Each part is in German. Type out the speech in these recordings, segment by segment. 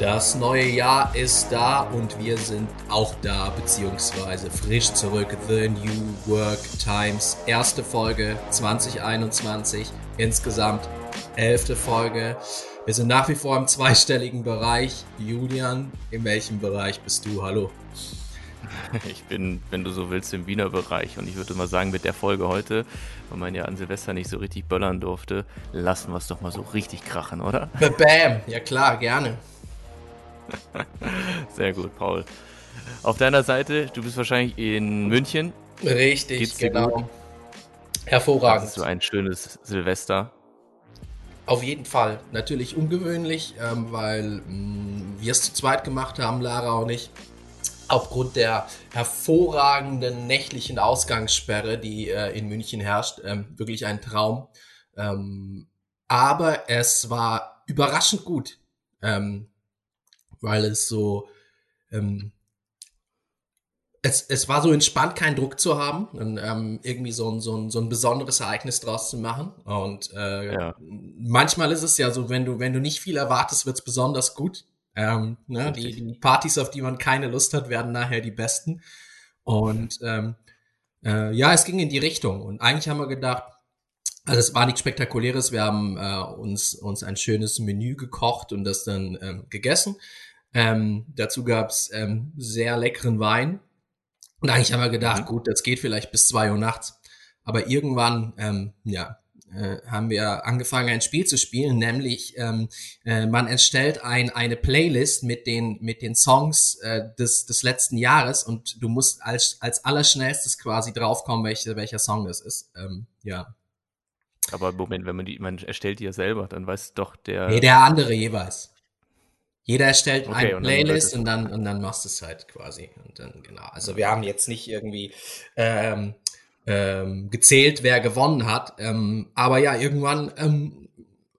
Das neue Jahr ist da und wir sind auch da, beziehungsweise frisch zurück. The New Work Times, erste Folge 2021, insgesamt elfte Folge. Wir sind nach wie vor im zweistelligen Bereich. Julian, in welchem Bereich bist du? Hallo. Ich bin, wenn du so willst, im Wiener Bereich. Und ich würde mal sagen, mit der Folge heute, weil man ja an Silvester nicht so richtig böllern durfte, lassen wir es doch mal so richtig krachen, oder? Bam! Ja klar, gerne. Sehr gut, Paul. Auf deiner Seite, du bist wahrscheinlich in München. Richtig, genau. Gut? Hervorragend. Hast du ein schönes Silvester? Auf jeden Fall. Natürlich ungewöhnlich, ähm, weil mh, mm, wir es zu zweit gemacht haben, Lara und ich aufgrund der hervorragenden nächtlichen Ausgangssperre, die äh, in München herrscht, ähm, wirklich ein Traum. Ähm, aber es war überraschend gut, ähm, weil es so, ähm, es, es war so entspannt, keinen Druck zu haben und ähm, irgendwie so ein, so, ein, so ein besonderes Ereignis draus zu machen. Und äh, ja. manchmal ist es ja so, wenn du, wenn du nicht viel erwartest, wird es besonders gut. Ähm, ne? die, die, Partys, auf die man keine Lust hat, werden nachher die besten. Und ähm, äh, ja, es ging in die Richtung. Und eigentlich haben wir gedacht, also es war nichts Spektakuläres. Wir haben äh, uns, uns ein schönes Menü gekocht und das dann ähm, gegessen. Ähm, dazu gab's ähm, sehr leckeren Wein. Und eigentlich haben wir gedacht, mhm. gut, das geht vielleicht bis zwei Uhr nachts. Aber irgendwann, ähm, ja, äh, haben wir angefangen, ein Spiel zu spielen, nämlich ähm, äh, man erstellt ein, eine Playlist mit den, mit den Songs äh, des, des letzten Jahres und du musst als, als allerschnellstes quasi draufkommen, welche, welcher Song das ist. Ähm, ja. Aber Moment, wenn man die, man erstellt die ja selber, dann weiß doch der. Nee, der andere jeweils. Jeder erstellt okay, eine Playlist und dann, und dann, und dann machst du es halt quasi. Und dann, genau. Also wir haben jetzt nicht irgendwie ähm, ähm, gezählt, wer gewonnen hat. Ähm, aber ja, irgendwann ähm,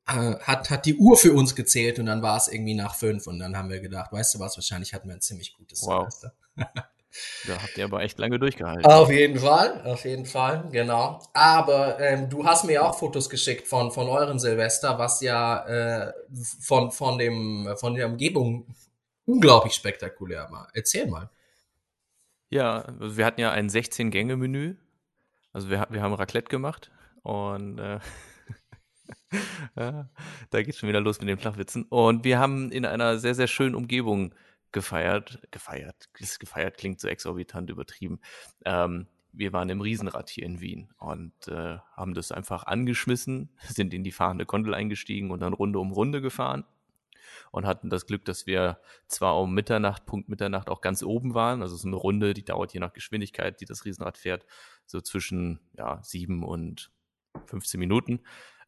äh, hat, hat die Uhr für uns gezählt und dann war es irgendwie nach fünf und dann haben wir gedacht, weißt du was, wahrscheinlich hatten wir ein ziemlich gutes wow. Semester. Da habt ihr aber echt lange durchgehalten. Auf jeden Fall, auf jeden Fall, genau. Aber ähm, du hast mir auch Fotos geschickt von, von euren Silvester, was ja äh, von, von, dem, von der Umgebung unglaublich spektakulär war. Erzähl mal. Ja, also wir hatten ja ein 16-Gänge-Menü also wir, wir haben Raclette gemacht und äh, da geht schon wieder los mit den Flachwitzen. Und wir haben in einer sehr, sehr schönen Umgebung gefeiert. Gefeiert, gefeiert klingt so exorbitant übertrieben. Ähm, wir waren im Riesenrad hier in Wien und äh, haben das einfach angeschmissen, sind in die fahrende Gondel eingestiegen und dann Runde um Runde gefahren und hatten das Glück, dass wir zwar um Mitternacht, Punkt Mitternacht auch ganz oben waren, also so eine Runde, die dauert je nach Geschwindigkeit, die das Riesenrad fährt, so zwischen ja, sieben und 15 Minuten.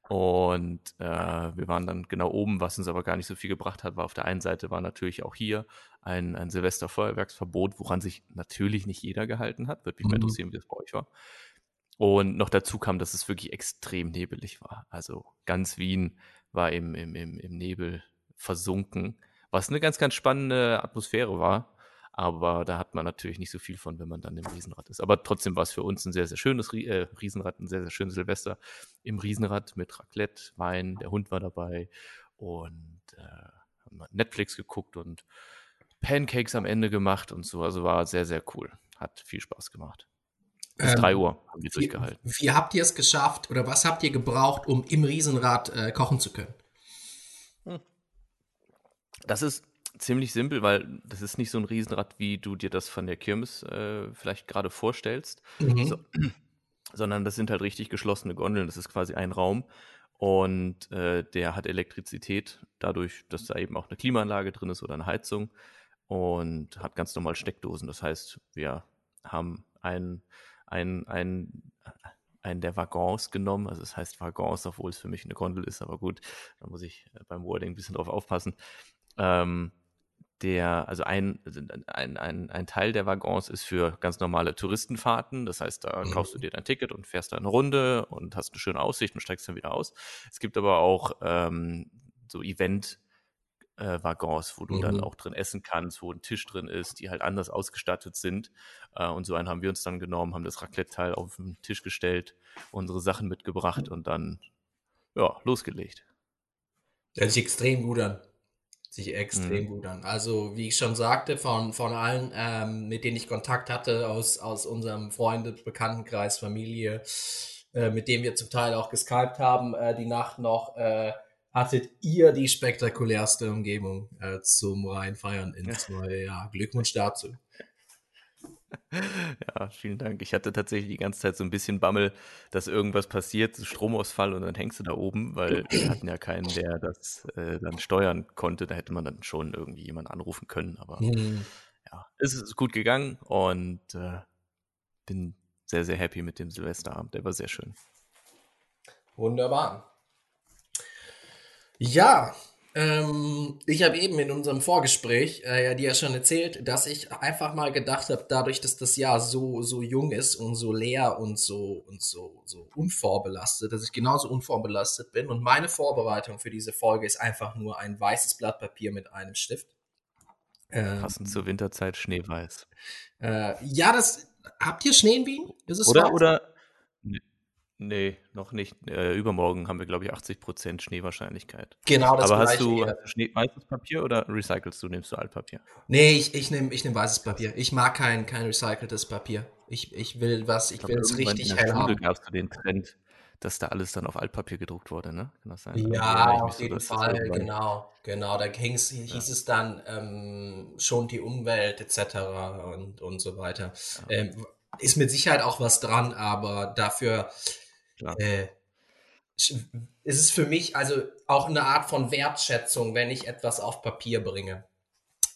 Und äh, wir waren dann genau oben, was uns aber gar nicht so viel gebracht hat, war auf der einen Seite war natürlich auch hier ein, ein Silvesterfeuerwerksverbot, woran sich natürlich nicht jeder gehalten hat. Würde mich mhm. mal interessieren, wie das bei euch war. Und noch dazu kam, dass es wirklich extrem nebelig war. Also ganz Wien war im, im, im, im Nebel versunken, was eine ganz, ganz spannende Atmosphäre war. Aber da hat man natürlich nicht so viel von, wenn man dann im Riesenrad ist. Aber trotzdem war es für uns ein sehr, sehr schönes äh, Riesenrad, ein sehr, sehr schönes Silvester im Riesenrad mit Raclette, Wein, der Hund war dabei und äh, haben Netflix geguckt und Pancakes am Ende gemacht und so. Also war sehr, sehr cool. Hat viel Spaß gemacht. Bis ähm, drei Uhr haben wir durchgehalten. Wie habt ihr es geschafft oder was habt ihr gebraucht, um im Riesenrad äh, kochen zu können? Hm. Das ist ziemlich simpel, weil das ist nicht so ein Riesenrad, wie du dir das von der Kirmes äh, vielleicht gerade vorstellst, mhm. so, sondern das sind halt richtig geschlossene Gondeln. Das ist quasi ein Raum und äh, der hat Elektrizität dadurch, dass da eben auch eine Klimaanlage drin ist oder eine Heizung und hat ganz normal Steckdosen. Das heißt, wir haben ein, ein, ein, einen der Waggons genommen. Also es das heißt Waggons, obwohl es für mich eine Gondel ist, aber gut, da muss ich beim Wording ein bisschen drauf aufpassen. Ähm, der, also ein, also ein, ein, ein Teil der Waggons ist für ganz normale Touristenfahrten. Das heißt, da mhm. kaufst du dir dein Ticket und fährst da eine Runde und hast eine schöne Aussicht und steigst dann wieder aus. Es gibt aber auch ähm, so Event- äh, Waggons, wo du mhm. dann auch drin essen kannst, wo ein Tisch drin ist, die halt anders ausgestattet sind. Äh, und so einen haben wir uns dann genommen, haben das Raclette-Teil auf den Tisch gestellt, unsere Sachen mitgebracht und dann, ja, losgelegt. Hört sich extrem gut an. Sich extrem mhm. gut an. Also, wie ich schon sagte, von, von allen, ähm, mit denen ich Kontakt hatte, aus, aus unserem Freunde, Bekanntenkreis, Familie, äh, mit dem wir zum Teil auch geskypt haben, äh, die Nacht noch, äh, hattet ihr die spektakulärste Umgebung äh, zum Reinfeiern ins neue Jahr. Glückwunsch dazu. Ja, vielen Dank. Ich hatte tatsächlich die ganze Zeit so ein bisschen Bammel, dass irgendwas passiert, Stromausfall und dann hängst du da oben, weil wir hatten ja keinen, der das äh, dann steuern konnte. Da hätte man dann schon irgendwie jemanden anrufen können. Aber mhm. ja, es ist gut gegangen und äh, bin sehr, sehr happy mit dem Silvesterabend. Der war sehr schön. Wunderbar. Ja, ähm, ich habe eben in unserem Vorgespräch äh, ja dir ja schon erzählt, dass ich einfach mal gedacht habe, dadurch, dass das Jahr so so jung ist und so leer und so und so so unvorbelastet, dass ich genauso unvorbelastet bin und meine Vorbereitung für diese Folge ist einfach nur ein weißes Blatt Papier mit einem Stift. Ähm, Passend zur Winterzeit schneeweiß. Äh, ja, das habt ihr Schnee in Wien? Ist es oder weiß? oder Nee, noch nicht. Äh, übermorgen haben wir, glaube ich, 80% Schneewahrscheinlichkeit. Genau, das Aber hast du, hast du Schnee, weißes Papier oder recycelst du? Nimmst du Altpapier? Nee, ich, ich nehme ich nehm weißes Papier. Ich mag kein, kein recyceltes Papier. Ich, ich will was, ich, ich will es richtig in der hell Schule gab es den Trend, dass da alles dann auf Altpapier gedruckt wurde, ne? Kann das sein? Ja, auf jeden so, Fall, genau. Genau, da hieß ja. es dann ähm, schon die Umwelt etc. und, und so weiter. Ja. Ähm, ist mit Sicherheit auch was dran, aber dafür äh, ist es für mich also auch eine Art von Wertschätzung, wenn ich etwas auf Papier bringe.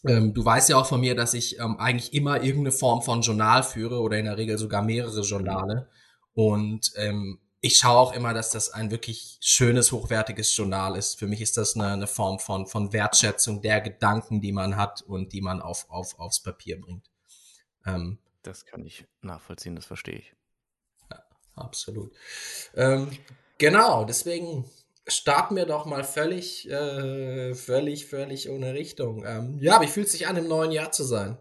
Ähm, du weißt ja auch von mir, dass ich ähm, eigentlich immer irgendeine Form von Journal führe oder in der Regel sogar mehrere Journale. Und ähm, ich schaue auch immer, dass das ein wirklich schönes, hochwertiges Journal ist. Für mich ist das eine, eine Form von, von Wertschätzung der Gedanken, die man hat und die man auf, auf, aufs Papier bringt. Ähm, das kann ich nachvollziehen, das verstehe ich absolut. Ähm, genau, deswegen starten wir doch mal völlig, äh, völlig, völlig ohne Richtung. Ähm, ja, wie fühlt es sich an, im neuen Jahr zu sein?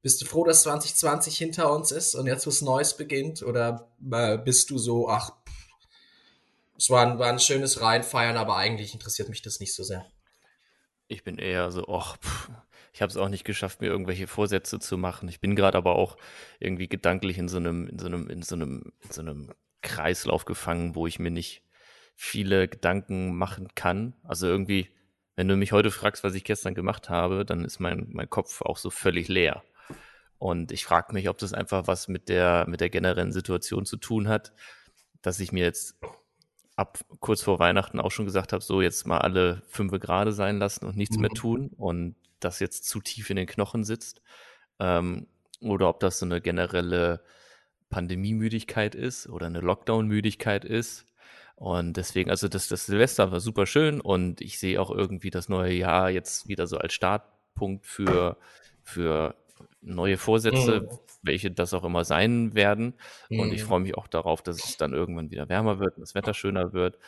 Bist du froh, dass 2020 hinter uns ist und jetzt was Neues beginnt? Oder äh, bist du so, ach, es war ein, war ein schönes Reinfeiern, aber eigentlich interessiert mich das nicht so sehr? Ich bin eher so, ach, ich habe es auch nicht geschafft, mir irgendwelche Vorsätze zu machen. Ich bin gerade aber auch irgendwie gedanklich in so einem, in so einem, in so einem, in so einem Kreislauf gefangen, wo ich mir nicht viele Gedanken machen kann. Also irgendwie, wenn du mich heute fragst, was ich gestern gemacht habe, dann ist mein, mein Kopf auch so völlig leer. Und ich frage mich, ob das einfach was mit der, mit der generellen Situation zu tun hat, dass ich mir jetzt ab kurz vor Weihnachten auch schon gesagt habe, so jetzt mal alle fünf Grade sein lassen und nichts mhm. mehr tun. Und das jetzt zu tief in den Knochen sitzt ähm, oder ob das so eine generelle Pandemiemüdigkeit ist oder eine Lockdown-Müdigkeit ist. Und deswegen, also das, das Silvester war super schön und ich sehe auch irgendwie das neue Jahr jetzt wieder so als Startpunkt für, für neue Vorsätze, mhm. welche das auch immer sein werden. Mhm. Und ich mhm. freue mich auch darauf, dass es dann irgendwann wieder wärmer wird und das Wetter schöner wird.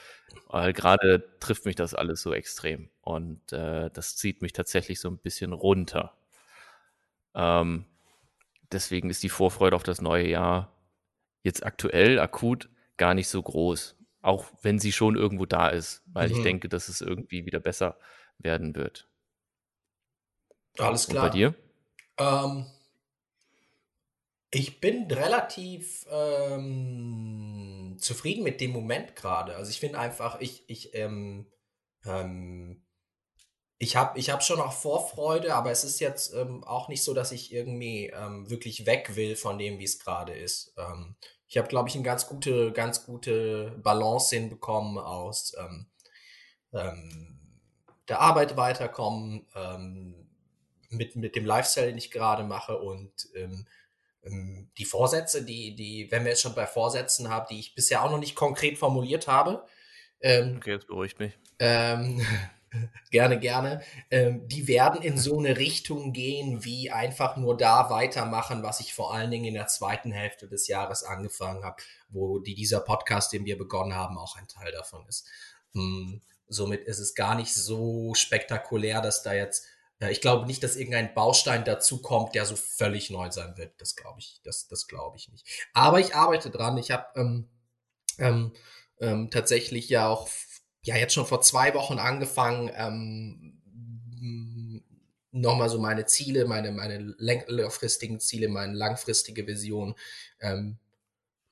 Weil gerade trifft mich das alles so extrem. Und äh, das zieht mich tatsächlich so ein bisschen runter. Ähm, deswegen ist die Vorfreude auf das neue Jahr jetzt aktuell, akut, gar nicht so groß. Auch wenn sie schon irgendwo da ist, weil mhm. ich denke, dass es irgendwie wieder besser werden wird. Alles klar. Und bei dir? Ähm, ich bin relativ ähm, zufrieden mit dem Moment gerade. Also ich finde einfach, ich, ich, ähm, ähm, ich habe ich hab schon auch Vorfreude, aber es ist jetzt ähm, auch nicht so, dass ich irgendwie ähm, wirklich weg will von dem, wie es gerade ist. Ich habe, glaube ich, eine ganz gute, ganz gute Balance hinbekommen aus der Arbeit weiterkommen, ähm, mit, mit dem Lifestyle, den ich gerade mache und ähm, ähm, die Vorsätze, die, die, wenn wir jetzt schon bei Vorsätzen haben, die ich bisher auch noch nicht konkret formuliert habe. Ähm, okay, das beruhigt mich. Ähm, gerne, gerne. Ähm, die werden in so eine Richtung gehen, wie einfach nur da weitermachen, was ich vor allen Dingen in der zweiten Hälfte des Jahres angefangen habe, wo die, dieser Podcast, den wir begonnen haben, auch ein Teil davon ist. Hm, somit ist es gar nicht so spektakulär, dass da jetzt ich glaube nicht, dass irgendein Baustein dazu kommt, der so völlig neu sein wird. Das glaube ich, das, das glaube ich nicht. Aber ich arbeite dran. Ich habe ähm, ähm, ähm, tatsächlich ja auch ja jetzt schon vor zwei Wochen angefangen, ähm, nochmal so meine Ziele, meine, meine längerfristigen Ziele, meine langfristige Vision ähm,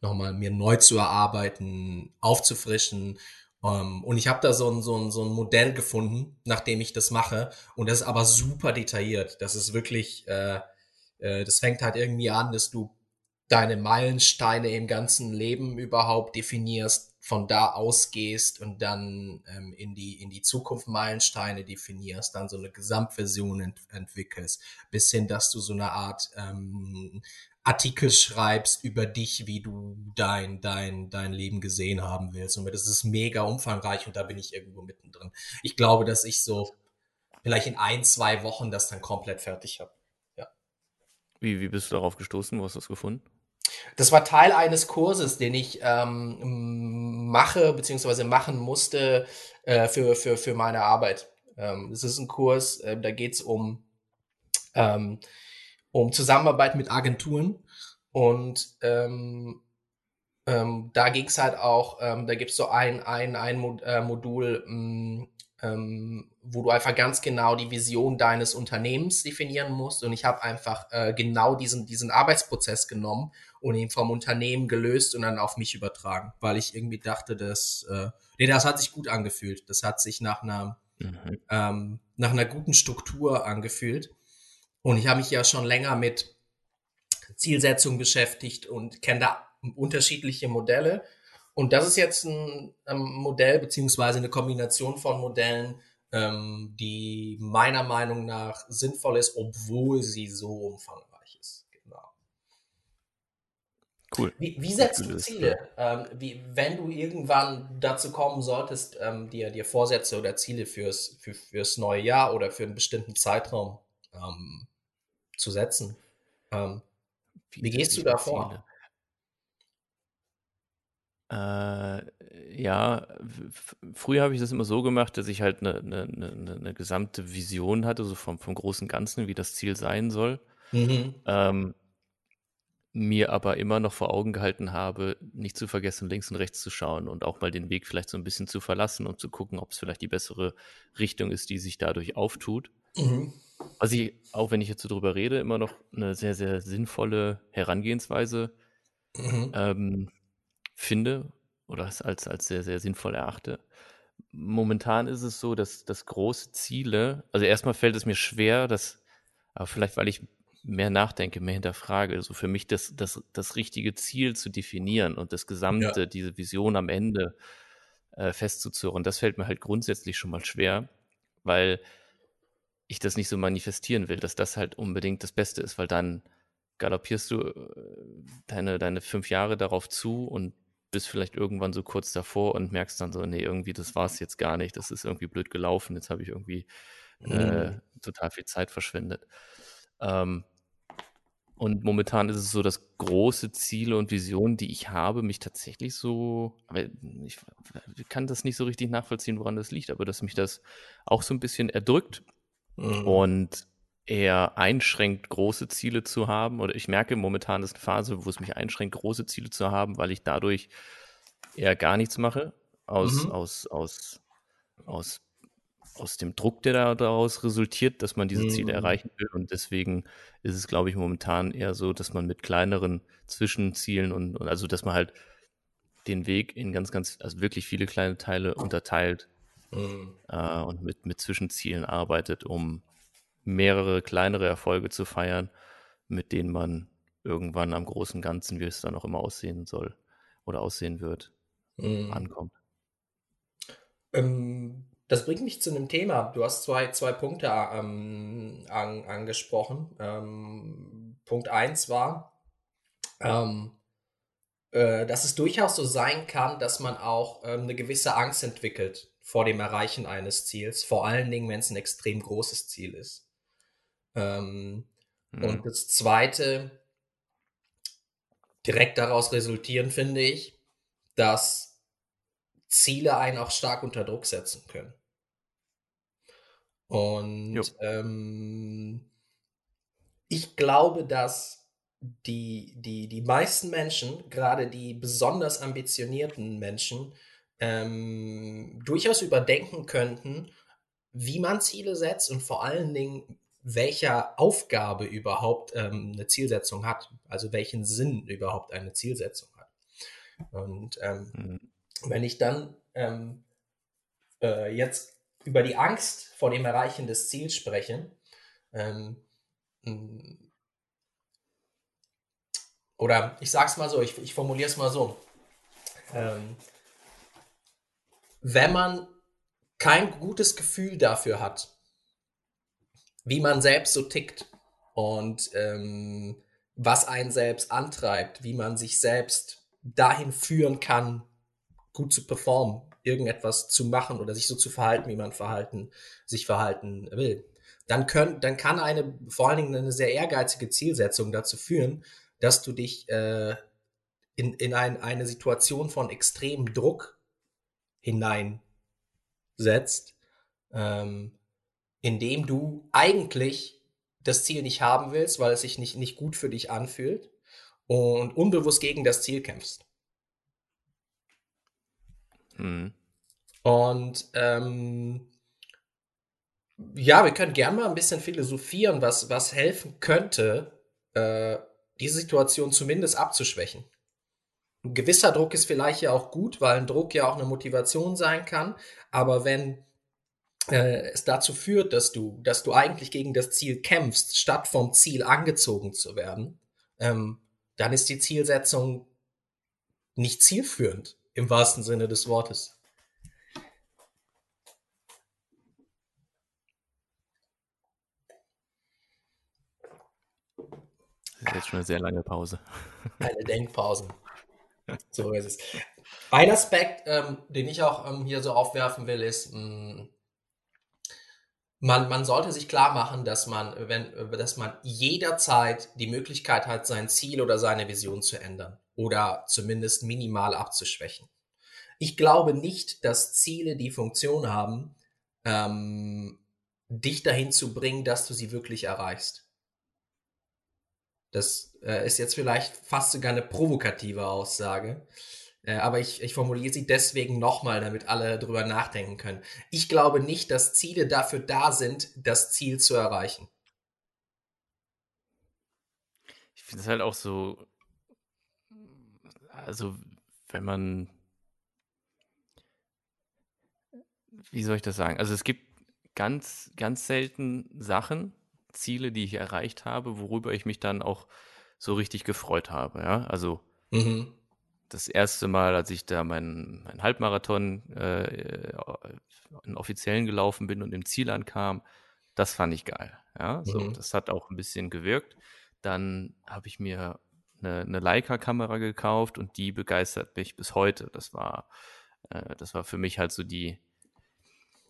nochmal mir neu zu erarbeiten, aufzufrischen. Ähm, und ich habe da so ein, so, ein, so ein Modell gefunden, nachdem ich das mache. Und das ist aber super detailliert. Das ist wirklich, äh, äh, das fängt halt irgendwie an, dass du deine Meilensteine im ganzen Leben überhaupt definierst, von da ausgehst und dann ähm, in die in die Zukunft Meilensteine definierst, dann so eine Gesamtversion ent entwickelst, bis hin, dass du so eine Art ähm, Artikel schreibst über dich, wie du dein dein dein Leben gesehen haben willst. Und das ist mega umfangreich und da bin ich irgendwo mittendrin. Ich glaube, dass ich so vielleicht in ein zwei Wochen das dann komplett fertig habe. Ja. Wie wie bist du darauf gestoßen? Wo hast du das gefunden? Das war Teil eines Kurses, den ich ähm, mache bzw. machen musste äh, für, für, für meine Arbeit. Ähm, das ist ein Kurs, äh, da geht es um, ähm, um Zusammenarbeit mit Agenturen und ähm, ähm, da ging es halt auch, ähm, da gibt es so ein, ein, ein äh, Modul, mh, mm, ähm, wo du einfach ganz genau die Vision deines Unternehmens definieren musst. Und ich habe einfach äh, genau diesen, diesen Arbeitsprozess genommen und ihn vom Unternehmen gelöst und dann auf mich übertragen, weil ich irgendwie dachte, dass, äh, nee, das hat sich gut angefühlt. Das hat sich nach einer, mhm. ähm, nach einer guten Struktur angefühlt. Und ich habe mich ja schon länger mit Zielsetzung beschäftigt und kenne da unterschiedliche Modelle. Und das ist jetzt ein, ein Modell beziehungsweise eine Kombination von Modellen, ähm, die meiner Meinung nach sinnvoll ist, obwohl sie so umfangreich ist. Genau. Cool. Wie, wie setzt du Ziele? Ähm, wie, wenn du irgendwann dazu kommen solltest, ähm, dir, dir Vorsätze oder Ziele fürs, für, fürs neue Jahr oder für einen bestimmten Zeitraum ähm, zu setzen, ähm, wie, gehst du da vor? Äh, ja, früher habe ich das immer so gemacht, dass ich halt eine, eine, eine, eine gesamte Vision hatte, so vom, vom großen Ganzen, wie das Ziel sein soll. Mhm. Ähm, mir aber immer noch vor Augen gehalten habe, nicht zu vergessen, links und rechts zu schauen und auch mal den Weg vielleicht so ein bisschen zu verlassen und zu gucken, ob es vielleicht die bessere Richtung ist, die sich dadurch auftut. Mhm. Was ich, auch wenn ich jetzt so drüber rede, immer noch eine sehr, sehr sinnvolle Herangehensweise mhm. ähm, finde oder als, als sehr, sehr sinnvoll erachte. Momentan ist es so, dass, dass große Ziele, also erstmal fällt es mir schwer, dass, aber vielleicht weil ich mehr nachdenke, mehr hinterfrage, also für mich das, das, das richtige Ziel zu definieren und das Gesamte, ja. diese Vision am Ende äh, festzuzurren, das fällt mir halt grundsätzlich schon mal schwer, weil ich das nicht so manifestieren will, dass das halt unbedingt das Beste ist, weil dann galoppierst du äh, deine, deine fünf Jahre darauf zu und bist vielleicht irgendwann so kurz davor und merkst dann so, nee, irgendwie, das war es jetzt gar nicht, das ist irgendwie blöd gelaufen, jetzt habe ich irgendwie äh, mhm. total viel Zeit verschwendet. Ähm, und momentan ist es so, dass große Ziele und Visionen, die ich habe, mich tatsächlich so, aber ich kann das nicht so richtig nachvollziehen, woran das liegt, aber dass mich das auch so ein bisschen erdrückt mhm. und eher einschränkt, große Ziele zu haben. Oder ich merke momentan ist eine Phase, wo es mich einschränkt, große Ziele zu haben, weil ich dadurch eher gar nichts mache. Aus, mhm. aus, aus, aus, aus dem Druck, der daraus resultiert, dass man diese Ziele mhm. erreichen will. Und deswegen ist es, glaube ich, momentan eher so, dass man mit kleineren Zwischenzielen und, und also, dass man halt den Weg in ganz, ganz, also wirklich viele kleine Teile unterteilt mhm. äh, und mit, mit Zwischenzielen arbeitet, um mehrere kleinere Erfolge zu feiern, mit denen man irgendwann am großen Ganzen, wie es dann auch immer aussehen soll oder aussehen wird, mhm. ankommt. Ähm, das bringt mich zu einem Thema. Du hast zwei, zwei Punkte ähm, an, angesprochen. Ähm, Punkt 1 war, ähm, äh, dass es durchaus so sein kann, dass man auch ähm, eine gewisse Angst entwickelt vor dem Erreichen eines Ziels, vor allen Dingen, wenn es ein extrem großes Ziel ist. Ähm, mhm. Und das Zweite, direkt daraus resultieren, finde ich, dass Ziele einen auch stark unter Druck setzen können. Und ähm, ich glaube, dass die, die, die meisten Menschen, gerade die besonders ambitionierten Menschen, ähm, durchaus überdenken könnten, wie man Ziele setzt und vor allen Dingen, welcher Aufgabe überhaupt ähm, eine Zielsetzung hat, also welchen Sinn überhaupt eine Zielsetzung hat. Und ähm, mhm. wenn ich dann ähm, äh, jetzt über die Angst vor dem Erreichen des Ziels spreche, ähm, oder ich sage es mal so, ich, ich formuliere es mal so. Wenn man kein gutes Gefühl dafür hat, wie man selbst so tickt und ähm, was einen selbst antreibt, wie man sich selbst dahin führen kann, gut zu performen, irgendetwas zu machen oder sich so zu verhalten, wie man verhalten, sich verhalten will, dann, können, dann kann eine, vor allen Dingen eine sehr ehrgeizige Zielsetzung dazu führen, dass du dich äh, in, in ein, eine Situation von extremem Druck hineinsetzt, ähm, indem du eigentlich das Ziel nicht haben willst, weil es sich nicht, nicht gut für dich anfühlt und unbewusst gegen das Ziel kämpfst. Mhm. Und ähm, ja, wir können gerne mal ein bisschen philosophieren, was, was helfen könnte, äh, diese Situation zumindest abzuschwächen. Ein gewisser Druck ist vielleicht ja auch gut, weil ein Druck ja auch eine Motivation sein kann. Aber wenn äh, es dazu führt, dass du, dass du eigentlich gegen das Ziel kämpfst, statt vom Ziel angezogen zu werden, ähm, dann ist die Zielsetzung nicht zielführend im wahrsten Sinne des Wortes. Das ist jetzt schon eine sehr lange Pause. Eine Denkpause. So ist es. Ein Aspekt, ähm, den ich auch ähm, hier so aufwerfen will, ist, mh, mm, man, man sollte sich klar machen, dass man, wenn, dass man jederzeit die Möglichkeit hat, sein Ziel oder seine Vision zu ändern oder zumindest minimal abzuschwächen. Ich glaube nicht, dass Ziele die Funktion haben, ähm, dich dahin zu bringen, dass du sie wirklich erreichst. Das äh, ist jetzt vielleicht fast sogar eine provokative Aussage. Äh, aber ich, ich formuliere sie deswegen nochmal, damit alle drüber nachdenken können. Ich glaube nicht, dass Ziele dafür da sind, das Ziel zu erreichen. Ich finde es halt auch so, also wenn man, wie soll ich das sagen? Also es gibt ganz, ganz selten Sachen, Ziele, die ich erreicht habe, worüber ich mich dann auch so richtig gefreut habe. Ja, also mhm. das erste Mal, als ich da meinen mein Halbmarathon äh, in offiziellen gelaufen bin und im Ziel ankam, das fand ich geil. Ja, so, mhm. das hat auch ein bisschen gewirkt. Dann habe ich mir eine, eine Leica-Kamera gekauft und die begeistert mich bis heute. Das war, äh, das war für mich halt so die,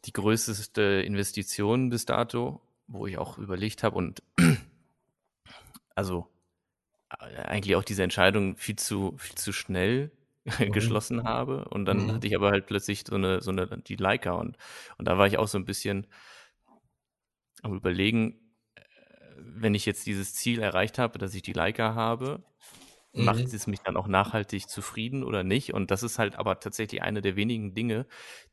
die größte Investition bis dato wo ich auch überlegt habe und also äh, eigentlich auch diese Entscheidung viel zu, viel zu schnell mhm. geschlossen habe. Und dann mhm. hatte ich aber halt plötzlich so eine, so eine, die Leica und, und da war ich auch so ein bisschen am überlegen, äh, wenn ich jetzt dieses Ziel erreicht habe, dass ich die Leica habe, mhm. macht es mich dann auch nachhaltig zufrieden oder nicht? Und das ist halt aber tatsächlich eine der wenigen Dinge,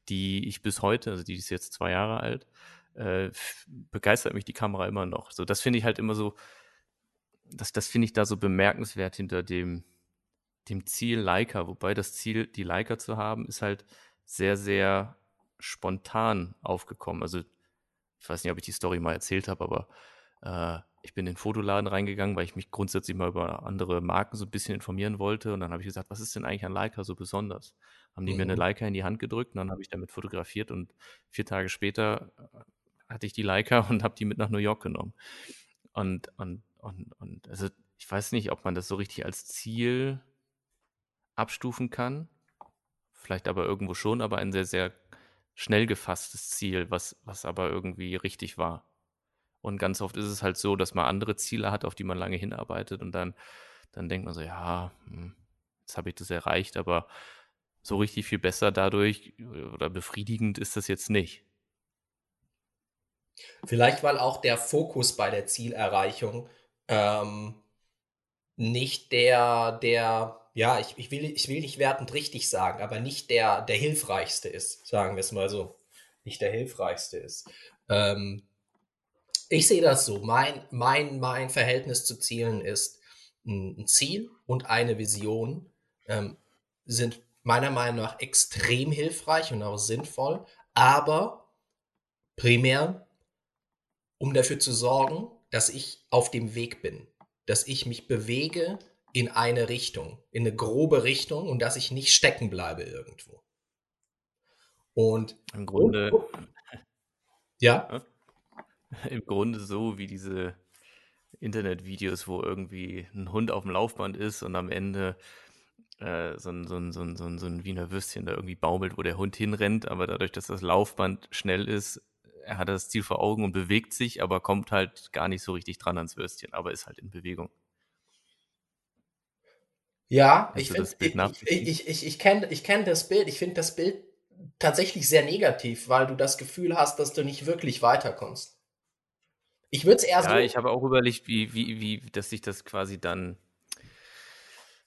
die ich bis heute, also die ist jetzt zwei Jahre alt, äh, begeistert mich die Kamera immer noch. So, das finde ich halt immer so, das, das finde ich da so bemerkenswert hinter dem, dem Ziel Leica, wobei das Ziel, die Leica zu haben, ist halt sehr, sehr spontan aufgekommen. Also, ich weiß nicht, ob ich die Story mal erzählt habe, aber äh, ich bin in den Fotoladen reingegangen, weil ich mich grundsätzlich mal über andere Marken so ein bisschen informieren wollte. Und dann habe ich gesagt, was ist denn eigentlich an Leica so besonders? Haben die mhm. mir eine mhm. Leica in die Hand gedrückt und dann habe ich damit fotografiert und vier Tage später hatte ich die Leica und habe die mit nach New York genommen. Und, und, und, und also ich weiß nicht, ob man das so richtig als Ziel abstufen kann. Vielleicht aber irgendwo schon, aber ein sehr, sehr schnell gefasstes Ziel, was, was aber irgendwie richtig war. Und ganz oft ist es halt so, dass man andere Ziele hat, auf die man lange hinarbeitet und dann, dann denkt man so, ja, hm, jetzt habe ich das erreicht, aber so richtig viel besser dadurch oder befriedigend ist das jetzt nicht. Vielleicht, weil auch der Fokus bei der Zielerreichung ähm, nicht der, der, ja, ich, ich, will, ich will nicht wertend richtig sagen, aber nicht der, der hilfreichste ist, sagen wir es mal so. Nicht der hilfreichste ist. Ähm, Ich sehe das so. Mein, mein, mein Verhältnis zu Zielen ist ein Ziel und eine Vision ähm, sind meiner Meinung nach extrem hilfreich und auch sinnvoll, aber primär, um dafür zu sorgen, dass ich auf dem Weg bin, dass ich mich bewege in eine Richtung, in eine grobe Richtung und dass ich nicht stecken bleibe irgendwo. Und im Grunde, oh, oh, ja, im Grunde so wie diese Internetvideos, wo irgendwie ein Hund auf dem Laufband ist und am Ende äh, so, ein, so, ein, so, ein, so, ein, so ein Wiener Würstchen da irgendwie baumelt, wo der Hund hinrennt, aber dadurch, dass das Laufband schnell ist, er hat das Ziel vor Augen und bewegt sich, aber kommt halt gar nicht so richtig dran ans Würstchen, aber ist halt in Bewegung. Ja, ich, find, ich, ich, ich, ich, ich kenne ich kenn das Bild. Ich finde das Bild tatsächlich sehr negativ, weil du das Gefühl hast, dass du nicht wirklich weiterkommst. Ich würde es eher ja, so. Ich habe auch überlegt, wie, wie, wie, dass sich das quasi dann,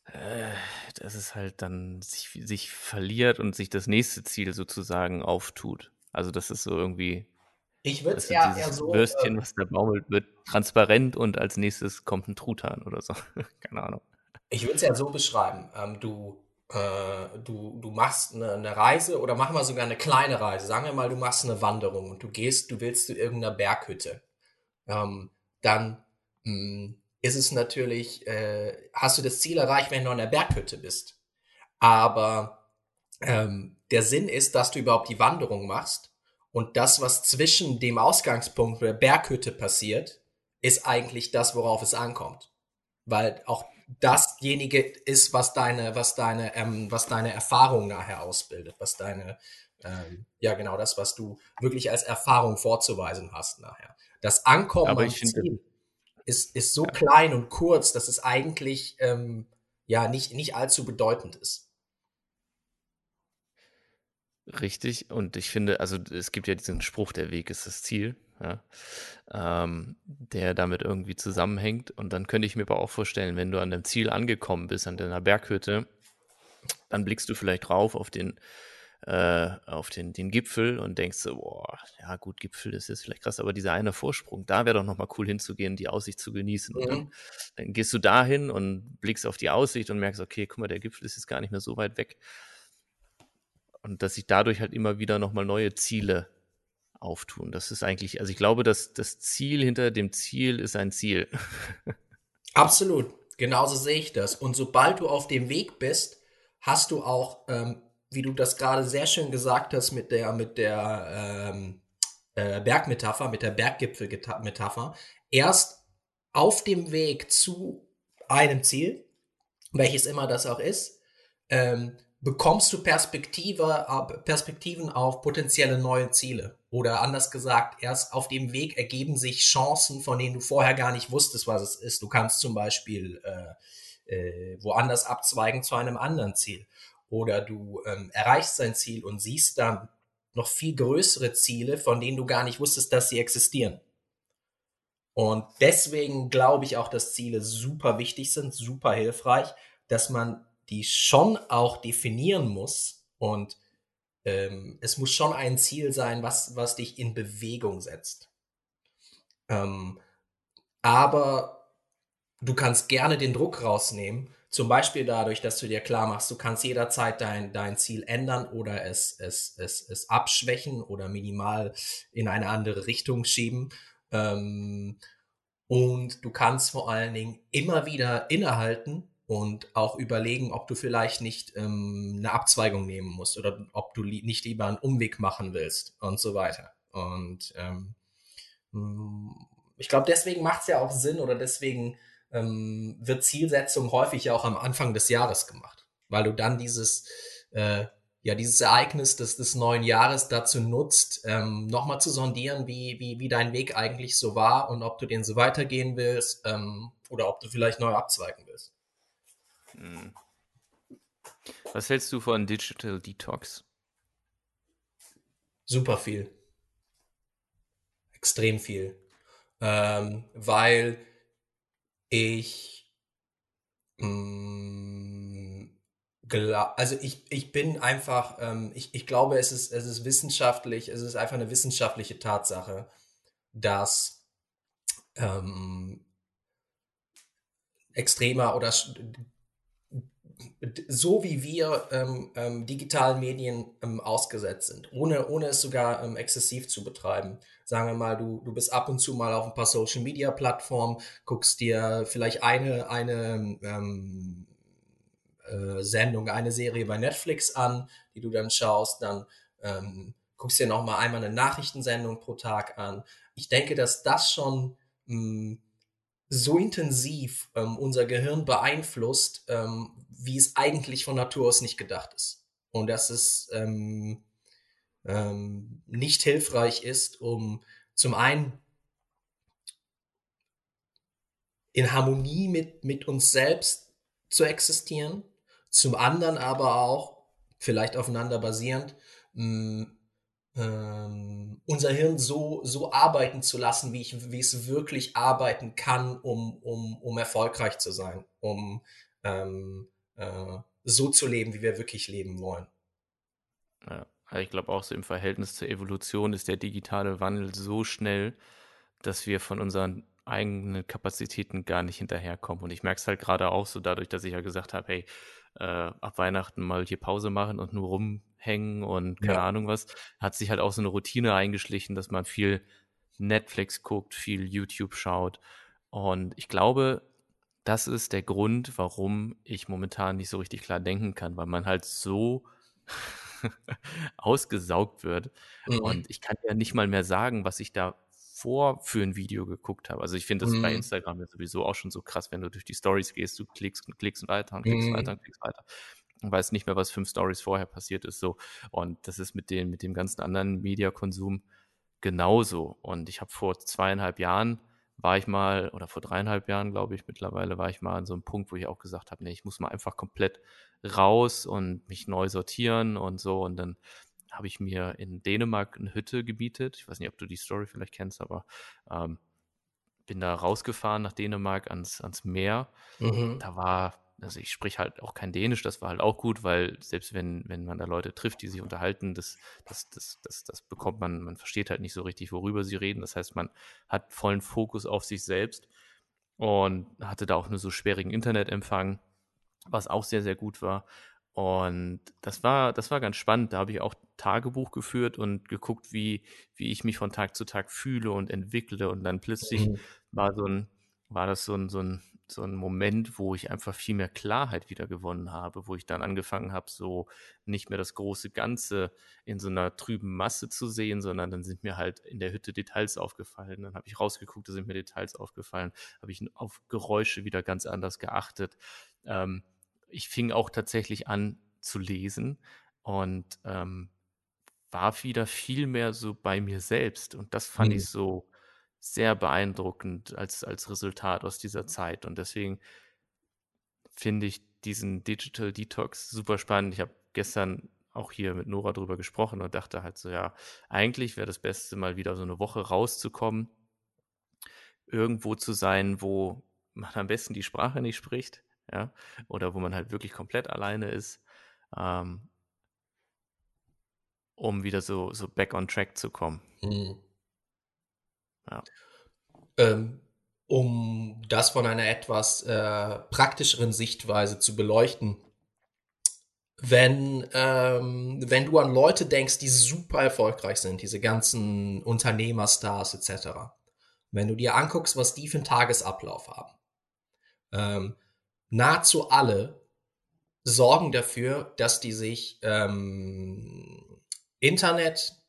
äh, dass es halt dann sich, sich verliert und sich das nächste Ziel sozusagen auftut. Also, das ist so irgendwie. Ich würde es eher, eher so. Würstchen, äh, was da baumelt, wird transparent und als nächstes kommt ein Truthahn oder so. Keine Ahnung. Ich würde es ja so beschreiben. Ähm, du, äh, du, du machst eine, eine, Reise oder machen wir sogar eine kleine Reise. Sagen wir mal, du machst eine Wanderung und du gehst, du willst zu irgendeiner Berghütte. Ähm, dann mh, hm, ist es natürlich, äh, hast du das Ziel erreicht, wenn du an der Berghütte bist. Aber ähm, der Sinn ist, dass du überhaupt die Wanderung machst und das, was zwischen dem Ausgangspunkt der Berghütte passiert, ist eigentlich das, worauf es ankommt. Weil auch dasjenige ist, was deine, was deine, ähm, was deine Erfahrung nachher ausbildet, was deine, ähm, ja genau das, was du wirklich als Erfahrung vorzuweisen hast nachher. Das Ankommen Aber ich finde, ist, ist so ja. klein und kurz, dass es eigentlich ähm, ja nicht, nicht allzu bedeutend ist. Richtig, und ich finde, also es gibt ja diesen Spruch, der Weg ist das Ziel ja, ähm, der damit irgendwie zusammenhängt. Und dann könnte ich mir aber auch vorstellen, wenn du an dem Ziel angekommen bist, an deiner Berghütte, dann blickst du vielleicht drauf auf den, äh, auf den, den Gipfel und denkst so, boah, ja gut, Gipfel ist jetzt vielleicht krass, aber dieser eine Vorsprung, da wäre doch nochmal cool hinzugehen, die Aussicht zu genießen. Und dann, mhm. dann gehst du dahin und blickst auf die Aussicht und merkst, okay, guck mal, der Gipfel ist jetzt gar nicht mehr so weit weg. Und dass sich dadurch halt immer wieder nochmal neue Ziele auftun. Das ist eigentlich, also ich glaube, dass das Ziel hinter dem Ziel ist ein Ziel. Absolut, genauso sehe ich das. Und sobald du auf dem Weg bist, hast du auch, ähm, wie du das gerade sehr schön gesagt hast, mit der, mit der ähm, äh, Bergmetapher, mit der Berggipfelmetapher, erst auf dem Weg zu einem Ziel, welches immer das auch ist, ähm, bekommst du Perspektive, Perspektiven auf potenzielle neue Ziele. Oder anders gesagt, erst auf dem Weg ergeben sich Chancen, von denen du vorher gar nicht wusstest, was es ist. Du kannst zum Beispiel äh, äh, woanders abzweigen zu einem anderen Ziel. Oder du ähm, erreichst sein Ziel und siehst dann noch viel größere Ziele, von denen du gar nicht wusstest, dass sie existieren. Und deswegen glaube ich auch, dass Ziele super wichtig sind, super hilfreich, dass man die schon auch definieren muss und ähm, es muss schon ein Ziel sein, was, was dich in Bewegung setzt. Ähm, aber du kannst gerne den Druck rausnehmen, zum Beispiel dadurch, dass du dir klar machst, du kannst jederzeit dein, dein Ziel ändern oder es, es, es, es abschwächen oder minimal in eine andere Richtung schieben. Ähm, und du kannst vor allen Dingen immer wieder innehalten und auch überlegen, ob du vielleicht nicht ähm, eine Abzweigung nehmen musst oder ob du li nicht lieber einen Umweg machen willst und so weiter. Und ähm, mm, ich glaube, deswegen macht es ja auch Sinn oder deswegen ähm, wird Zielsetzung häufig ja auch am Anfang des Jahres gemacht, weil du dann dieses äh, ja dieses Ereignis des, des neuen Jahres dazu nutzt, ähm, nochmal zu sondieren, wie, wie, wie dein Weg eigentlich so war und ob du den so weitergehen willst ähm, oder ob du vielleicht neu abzweigen willst. Hm. Was hältst du von Digital Detox? Super viel. Extrem viel. Ähm, weil ich mh, mm, also ich, ich bin einfach, ähm, ich, ich glaube, es ist, es ist wissenschaftlich, es ist einfach eine wissenschaftliche Tatsache, dass ähm, extremer oder so wie wir ähm, ähm, digitalen Medien ähm, ausgesetzt sind, ohne, ohne es sogar ähm, exzessiv zu betreiben. Sagen wir mal, du, du bist ab und zu mal auf ein paar Social Media Plattformen, guckst dir vielleicht eine, eine ähm, äh, Sendung, eine Serie bei Netflix an, die du dann schaust, dann ähm, guckst dir noch mal einmal eine Nachrichtensendung pro Tag an. Ich denke, dass das schon mh, hm, so intensiv unser Gehirn beeinflusst, wie es eigentlich von Natur aus nicht gedacht ist. Und dass es ähm, ähm, nicht hilfreich ist, um zum einen in Harmonie mit, mit uns selbst zu existieren, zum anderen aber auch, vielleicht aufeinander basierend, mh, ähm, unser Hirn so, so arbeiten zu lassen, wie, ich, wie es wirklich arbeiten kann, um, um, um erfolgreich zu sein, um ähm, äh, so zu leben, wie wir wirklich leben wollen. Ja, ich glaube auch so im Verhältnis zur Evolution ist der digitale Wandel so schnell, dass wir von unseren eigenen Kapazitäten gar nicht hinterherkommen. Und ich merke es halt gerade auch so dadurch, dass ich ja gesagt habe, hey, äh, ab Weihnachten mal hier Pause machen und nur rumhängen und keine ja. Ahnung was, hat sich halt auch so eine Routine eingeschlichen, dass man viel Netflix guckt, viel YouTube schaut. Und ich glaube, das ist der Grund, warum ich momentan nicht so richtig klar denken kann, weil man halt so ausgesaugt wird. Mhm. Und ich kann ja nicht mal mehr sagen, was ich da vor für ein Video geguckt habe. Also ich finde das mhm. bei Instagram ja sowieso auch schon so krass, wenn du durch die Stories gehst, du klickst und klickst weiter und klickst mhm. weiter und klickst weiter und weißt nicht mehr, was fünf Stories vorher passiert ist. So. Und das ist mit, den, mit dem ganzen anderen Mediakonsum genauso. Und ich habe vor zweieinhalb Jahren war ich mal, oder vor dreieinhalb Jahren, glaube ich, mittlerweile war ich mal an so einem Punkt, wo ich auch gesagt habe, nee, ich muss mal einfach komplett raus und mich neu sortieren und so. Und dann habe ich mir in Dänemark eine Hütte gebietet. Ich weiß nicht, ob du die Story vielleicht kennst, aber ähm, bin da rausgefahren nach Dänemark ans, ans Meer. Mhm. Da war, also ich sprich halt auch kein Dänisch, das war halt auch gut, weil selbst wenn, wenn man da Leute trifft, die sich unterhalten, das, das, das, das, das bekommt man, man versteht halt nicht so richtig, worüber sie reden. Das heißt, man hat vollen Fokus auf sich selbst und hatte da auch nur so schwierigen Internetempfang, was auch sehr, sehr gut war. Und das war, das war ganz spannend. Da habe ich auch Tagebuch geführt und geguckt, wie, wie ich mich von Tag zu Tag fühle und entwickle. Und dann plötzlich mhm. war so ein, war das so ein, so ein, so ein Moment, wo ich einfach viel mehr Klarheit wieder gewonnen habe, wo ich dann angefangen habe, so nicht mehr das große Ganze in so einer trüben Masse zu sehen, sondern dann sind mir halt in der Hütte Details aufgefallen. Dann habe ich rausgeguckt, da sind mir Details aufgefallen, habe ich auf Geräusche wieder ganz anders geachtet. Ähm, ich fing auch tatsächlich an zu lesen und ähm, war wieder viel mehr so bei mir selbst. Und das fand mhm. ich so sehr beeindruckend als, als Resultat aus dieser Zeit. Und deswegen finde ich diesen Digital Detox super spannend. Ich habe gestern auch hier mit Nora drüber gesprochen und dachte halt so, ja, eigentlich wäre das Beste, mal wieder so eine Woche rauszukommen, irgendwo zu sein, wo man am besten die Sprache nicht spricht, ja, oder wo man halt wirklich komplett alleine ist, ähm, um wieder so, so back on track zu kommen. Mhm. Ja. Ähm, um das von einer etwas äh, praktischeren Sichtweise zu beleuchten, wenn, ähm, wenn du an Leute denkst, die super erfolgreich sind, diese ganzen Unternehmerstars etc., wenn du dir anguckst, was die für einen Tagesablauf haben, ähm, nahezu alle sorgen dafür, dass die sich ähm, Internet,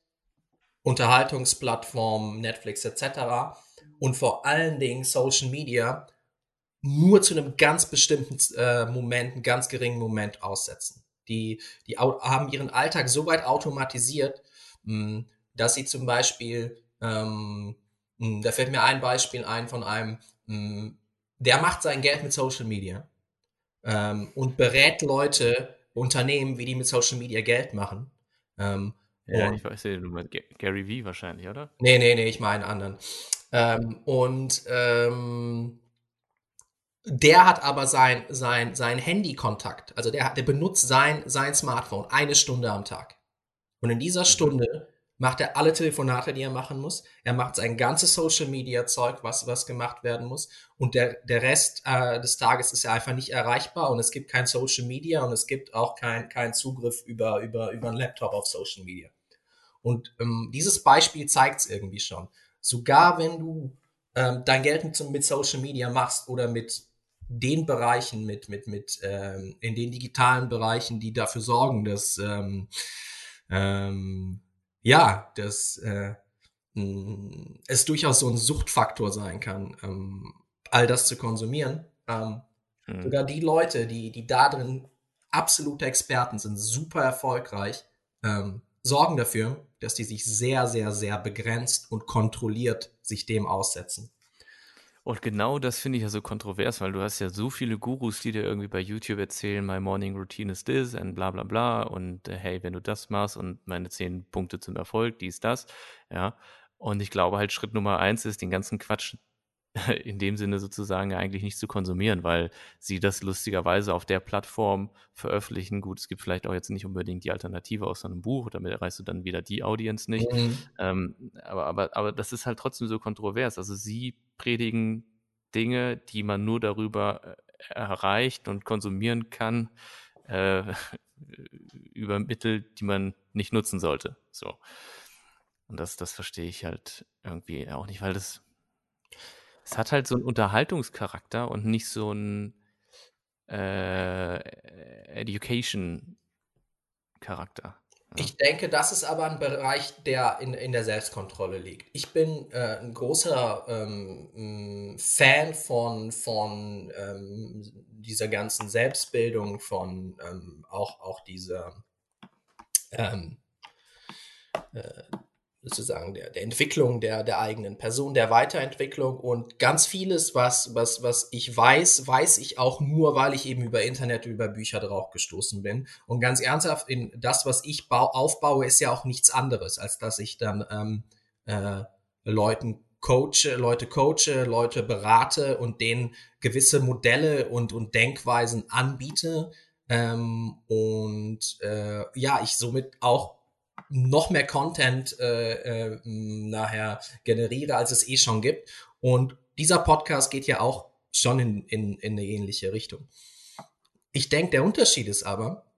Unterhaltungsplattformen, Netflix etc. und vor allen Dingen Social Media nur zu einem ganz bestimmten äh, Moment, einen ganz geringen Moment aussetzen. Die, die haben ihren Alltag so weit automatisiert, mh, hm, dass sie zum Beispiel, ähm, mh, hm, da fällt mir ein Beispiel ein von einem, mh, hm, der macht sein Geld mit Social Media ähm, und berät Leute, Unternehmen, wie die mit Social Media Geld machen. Ähm, ja, und, ich weiß nicht, du meinst Gary Vee wahrscheinlich, oder? Nee, nee, nee, ich meine einen anderen. Ähm, und ähm, der hat aber sein, sein, sein Handykontakt, also der, der benutzt sein, sein Smartphone eine Stunde am Tag. Und in dieser mhm. Stunde macht er alle Telefonate, die er machen muss. Er macht sein ganzes Social Media Zeug, was, was gemacht werden muss. Und der, der Rest äh, des Tages ist ja einfach nicht erreichbar und es gibt kein Social Media und es gibt auch keinen kein Zugriff über, über, über einen Laptop auf Social Media. Und ähm, dieses Beispiel zeigt es irgendwie schon. Sogar wenn du ähm, dein Geld mit, mit Social Media machst oder mit den Bereichen, mit, mit, mit, ähm, in den digitalen Bereichen, die dafür sorgen, dass ähm, ähm, ja, dass äh, es durchaus so ein Suchtfaktor sein kann, ähm, all das zu konsumieren. Ähm, mhm. Sogar die Leute, die, die da drin absolute Experten sind, super erfolgreich, ähm, sorgen dafür, dass die sich sehr, sehr, sehr begrenzt und kontrolliert sich dem aussetzen. Und genau das finde ich ja so kontrovers, weil du hast ja so viele Gurus, die dir irgendwie bei YouTube erzählen, my morning routine is this and bla bla bla und äh, hey, wenn du das machst und meine zehn Punkte zum Erfolg, dies, das, ja. Und ich glaube halt Schritt Nummer eins ist, den ganzen Quatsch in dem Sinne sozusagen eigentlich nicht zu konsumieren, weil sie das lustigerweise auf der Plattform veröffentlichen. Gut, es gibt vielleicht auch jetzt nicht unbedingt die Alternative aus so einem Buch, damit erreichst du dann wieder die Audience nicht. Mhm. Ähm, aber, aber, aber das ist halt trotzdem so kontrovers. Also sie predigen Dinge, die man nur darüber äh, erreicht und konsumieren kann, äh, über Mittel, die man nicht nutzen sollte. So. Und das, das verstehe ich halt irgendwie auch nicht, weil das es hat halt so einen Unterhaltungscharakter und nicht so einen äh, Education-Charakter. Ich denke, das ist aber ein Bereich, der in, in der Selbstkontrolle liegt. Ich bin äh, ein großer ähm, Fan von, von ähm, dieser ganzen Selbstbildung, von ähm, auch, auch dieser ähm, äh, sozusagen der, der Entwicklung der, der eigenen Person, der Weiterentwicklung und ganz vieles, was, was, was ich weiß, weiß ich auch nur, weil ich eben über Internet, über Bücher drauf gestoßen bin. Und ganz ernsthaft, in das, was ich bau, aufbaue, ist ja auch nichts anderes, als dass ich dann ähm, äh, Leuten coache, Leute coache, Leute berate und denen gewisse Modelle und, und Denkweisen anbiete. Ähm, und äh, ja, ich somit auch noch mehr Content äh, äh, nachher generiere, als es eh schon gibt. Und dieser Podcast geht ja auch schon in, in, in eine ähnliche Richtung. Ich denke, der Unterschied ist aber,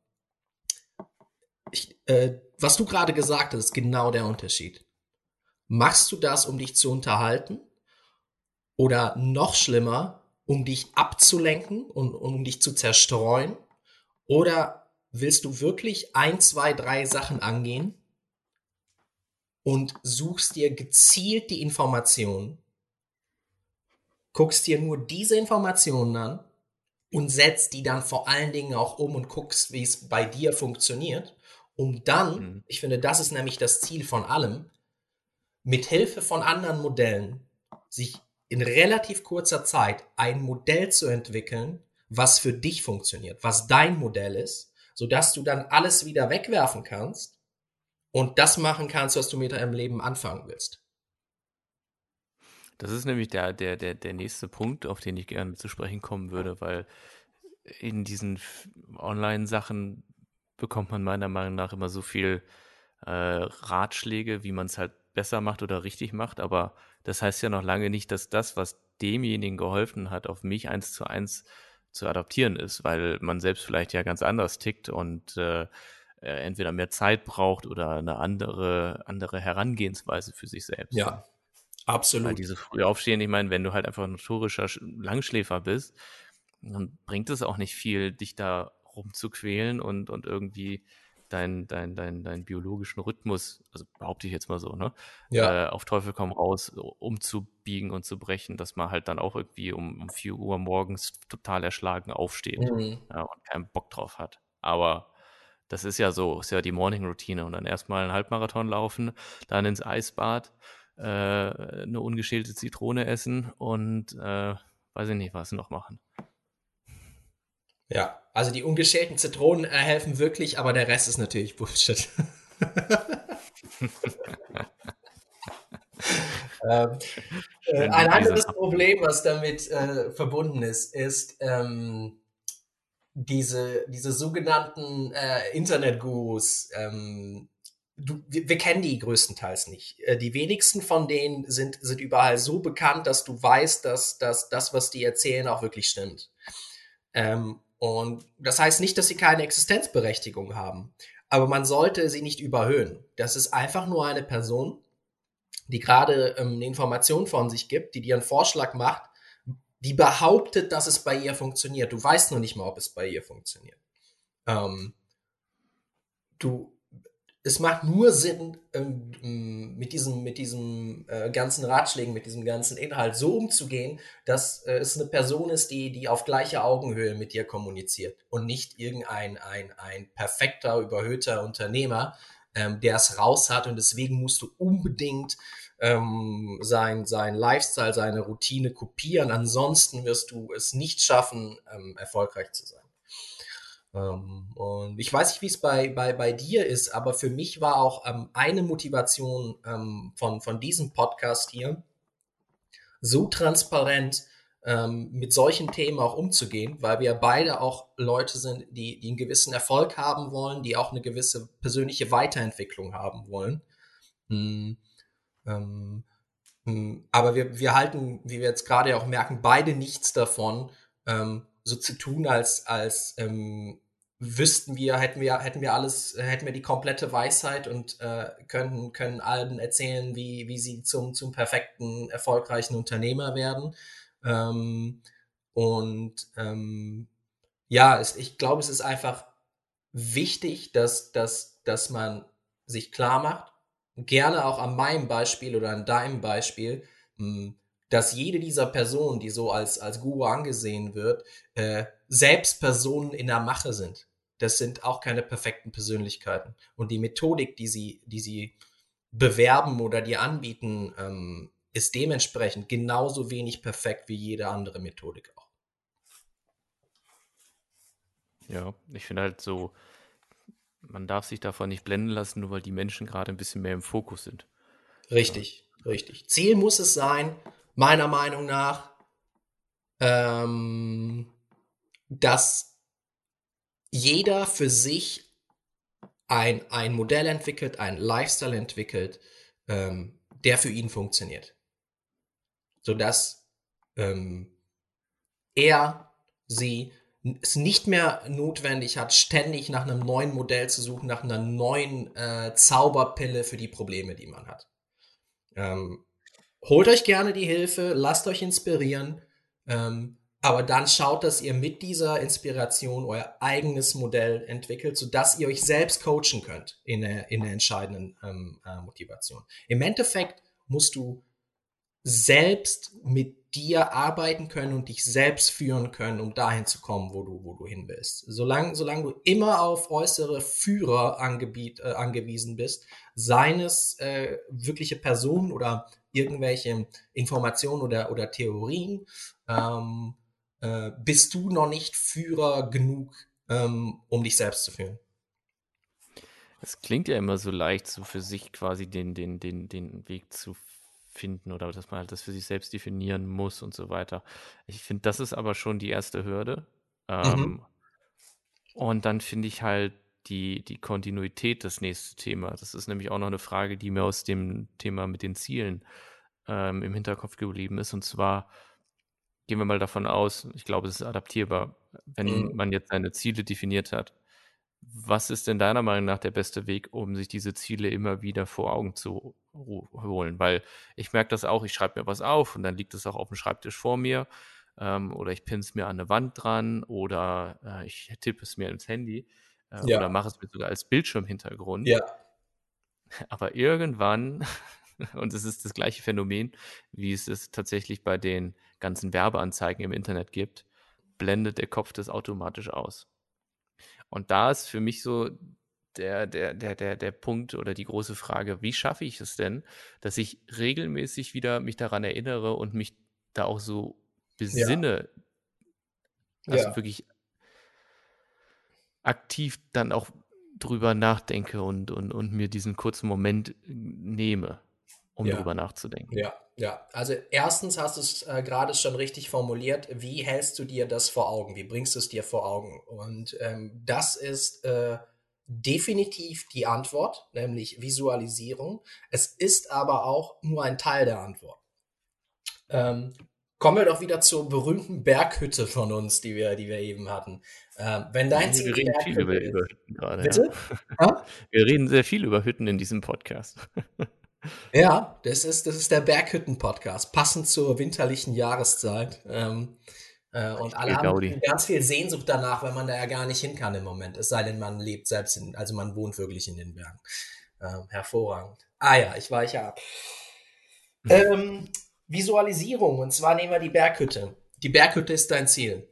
ich, äh, was du gerade gesagt hast, ist genau der Unterschied. Machst du das, um dich zu unterhalten? Oder noch schlimmer, um dich abzulenken und um dich zu zerstreuen? Oder willst du wirklich ein, zwei, drei Sachen angehen und suchst dir gezielt die Informationen, guckst dir nur diese Informationen an und setzt die dann vor allen Dingen auch um und guckst, wie es bei dir funktioniert, um dann, mhm. ich finde, das ist nämlich das Ziel von allem, mit Hilfe von anderen Modellen sich in relativ kurzer Zeit ein Modell zu entwickeln, was für dich funktioniert, was dein Modell ist sodass du dann alles wieder wegwerfen kannst und das machen kannst, was du mit deinem Leben anfangen willst. Das ist nämlich der, der, der, der nächste Punkt, auf den ich gerne zu sprechen kommen würde, weil in diesen Online-Sachen bekommt man meiner Meinung nach immer so viel äh, Ratschläge, wie man es halt besser macht oder richtig macht, aber das heißt ja noch lange nicht, dass das, was demjenigen geholfen hat, auf mich eins zu eins zu adaptieren ist, weil man selbst vielleicht ja ganz anders tickt und äh, äh, entweder mehr Zeit braucht oder eine andere, andere Herangehensweise für sich selbst. Ja, absolut. Weil diese früh aufstehen, ich meine, wenn du halt einfach ein notorischer Langschläfer bist, dann bringt es auch nicht viel, dich da rumzuquälen und, und irgendwie deinen dein, dein, dein biologischen Rhythmus, also behaupte ich jetzt mal so, ne? Ja. Äh, auf Teufel komm raus, umzubiegen und zu brechen, dass man halt dann auch irgendwie um, um 4 Uhr morgens total erschlagen aufsteht mhm. ja, und keinen Bock drauf hat. Aber das ist ja so, ist ja die Morning-Routine und dann erstmal einen Halbmarathon laufen, dann ins Eisbad, äh, eine ungeschälte Zitrone essen und äh, weiß ich nicht, was noch machen. Ja, also die ungeschälten Zitronen äh, helfen wirklich, aber der Rest ist natürlich Bullshit. ähm, äh, ein anderes Problem, was damit äh, verbunden ist, ist ähm, diese, diese sogenannten äh, Internet-Gurus, ähm, du, wir, wir, kennen die größtenteils nicht. Äh, die wenigsten von denen sind, sind überall so bekannt, dass du weißt, dass, dass das, was die erzählen, auch wirklich stimmt. Ähm, und das heißt nicht, dass sie keine Existenzberechtigung haben, aber man sollte sie nicht überhöhen. Das ist einfach nur eine Person, die gerade ähm, eine Information von sich gibt, die dir einen Vorschlag macht, die behauptet, dass es bei ihr funktioniert. Du weißt noch nicht mal, ob es bei ihr funktioniert. Ähm, du, es macht nur Sinn, ähm, mit diesem, mit diesem äh, ganzen Ratschlägen, mit diesem ganzen Inhalt so umzugehen, dass äh, es eine Person ist, die, die auf gleicher Augenhöhe mit dir kommuniziert und nicht irgendein ein, ein perfekter, überhöhter Unternehmer, ähm, der es raus hat und deswegen musst du unbedingt ähm, sein, sein Lifestyle, seine Routine kopieren. Ansonsten wirst du es nicht schaffen, ähm, erfolgreich zu sein. Ähm, und ich weiß nicht, wie es bei, bei, bei dir ist, aber für mich war auch ähm, eine Motivation ähm, von, von diesem Podcast hier, so transparent ähm, mit solchen Themen auch umzugehen, weil wir beide auch Leute sind, die, die einen gewissen Erfolg haben wollen, die auch eine gewisse persönliche Weiterentwicklung haben wollen. Hm, ähm, hm, aber wir, wir halten, wie wir jetzt gerade auch merken, beide nichts davon, ähm, so zu tun, als, als ähm, wüssten wir, hätten wir, hätten wir alles, hätten wir die komplette Weisheit und äh, können, können allen erzählen, wie, wie sie zum, zum perfekten, erfolgreichen Unternehmer werden. Ähm, und ähm, ja, es, ich glaube, es ist einfach wichtig, dass, dass, dass man sich klar macht, gerne auch an meinem Beispiel oder an deinem Beispiel, hm, dass jede dieser Personen, die so als, als Guru angesehen wird, äh, selbst Personen in der Mache sind. Das sind auch keine perfekten Persönlichkeiten. Und die Methodik, die sie, die sie bewerben oder die anbieten, ähm, ist dementsprechend genauso wenig perfekt wie jede andere Methodik auch. Ja, ich finde halt so, man darf sich davon nicht blenden lassen, nur weil die Menschen gerade ein bisschen mehr im Fokus sind. Richtig, ja. richtig. Ziel muss es sein, meiner Meinung nach, ähm, dass jeder für sich ein, ein Modell entwickelt, ein Lifestyle entwickelt, ähm, der für ihn funktioniert. Sodass ähm, er, sie es nicht mehr notwendig hat, ständig nach einem neuen Modell zu suchen, nach einer neuen äh, Zauberpille für die Probleme, die man hat. Ähm, holt euch gerne die Hilfe, lasst euch inspirieren, ähm, aber dann schaut, dass ihr mit dieser Inspiration euer eigenes Modell entwickelt, sodass ihr euch selbst coachen könnt in der, in der entscheidenden ähm, äh, Motivation. Im Endeffekt musst du selbst mit dir arbeiten können und dich selbst führen können, um dahin zu kommen, wo du, wo du hin willst. Solange, solange du immer auf äußere Führer angebiet, äh, angewiesen bist, seines äh, wirkliche Personen oder irgendwelche Informationen oder, oder Theorien, ähm, äh, bist du noch nicht Führer genug, ähm, um dich selbst zu führen. Es klingt ja immer so leicht, so für sich quasi den, den, den, den Weg zu finden oder dass man halt das für sich selbst definieren muss und so weiter. Ich finde, das ist aber schon die erste Hürde. Ähm, mhm. Und dann finde ich halt die, die Kontinuität das nächste Thema. Das ist nämlich auch noch eine Frage, die mir aus dem Thema mit den Zielen ähm, im Hinterkopf geblieben ist. Und zwar gehen wir mal davon aus, ich glaube, es ist adaptierbar, wenn mhm. man jetzt seine Ziele definiert hat was ist denn deiner Meinung nach der beste Weg, um sich diese Ziele immer wieder vor Augen zu holen? Weil ich merke das auch, ich schreibe mir was auf und dann liegt es auch auf dem Schreibtisch vor mir ähm, oder ich pinne es mir an eine Wand dran oder äh, ich tippe es mir ins Handy äh, ja. oder mache es mir sogar als Bildschirmhintergrund. Ja. Aber irgendwann, und es ist das gleiche Phänomen, wie es es tatsächlich bei den ganzen Werbeanzeigen im Internet gibt, blendet der Kopf das automatisch aus. Und da ist für mich so der, der, der, der, der Punkt oder die große Frage, wie schaffe ich es denn, dass ich regelmäßig wieder mich daran erinnere und mich da auch so besinne, ja. also ja. wirklich aktiv dann auch drüber nachdenke und, und, und mir diesen kurzen Moment nehme, um ja. darüber nachzudenken. Ja, ja, also erstens hast du es äh, gerade schon richtig formuliert. Wie hältst du dir das vor Augen? Wie bringst du es dir vor Augen? Und ähm, das ist äh, definitiv die Antwort, nämlich Visualisierung. Es ist aber auch nur ein Teil der Antwort. Ähm, kommen wir doch wieder zur berühmten Berghütte von uns, die wir, die wir eben hatten. Ähm, wenn dein Ziel wir reden viel über, über Hütten gerade. Bitte? Ja? Wir reden sehr viel über Hütten in diesem Podcast. Ja, das ist, das ist der Berghütten-Podcast, passend zur winterlichen Jahreszeit. Ähm, äh, und alle haben Gaudi. ganz viel Sehnsucht danach, wenn man da ja gar nicht hin kann im Moment. Es sei denn, man lebt selbst in, also man wohnt wirklich in den Bergen. Ähm, hervorragend. Ah ja, ich weiche ab. Ähm, Visualisierung, und zwar nehmen wir die Berghütte. Die Berghütte ist dein Ziel.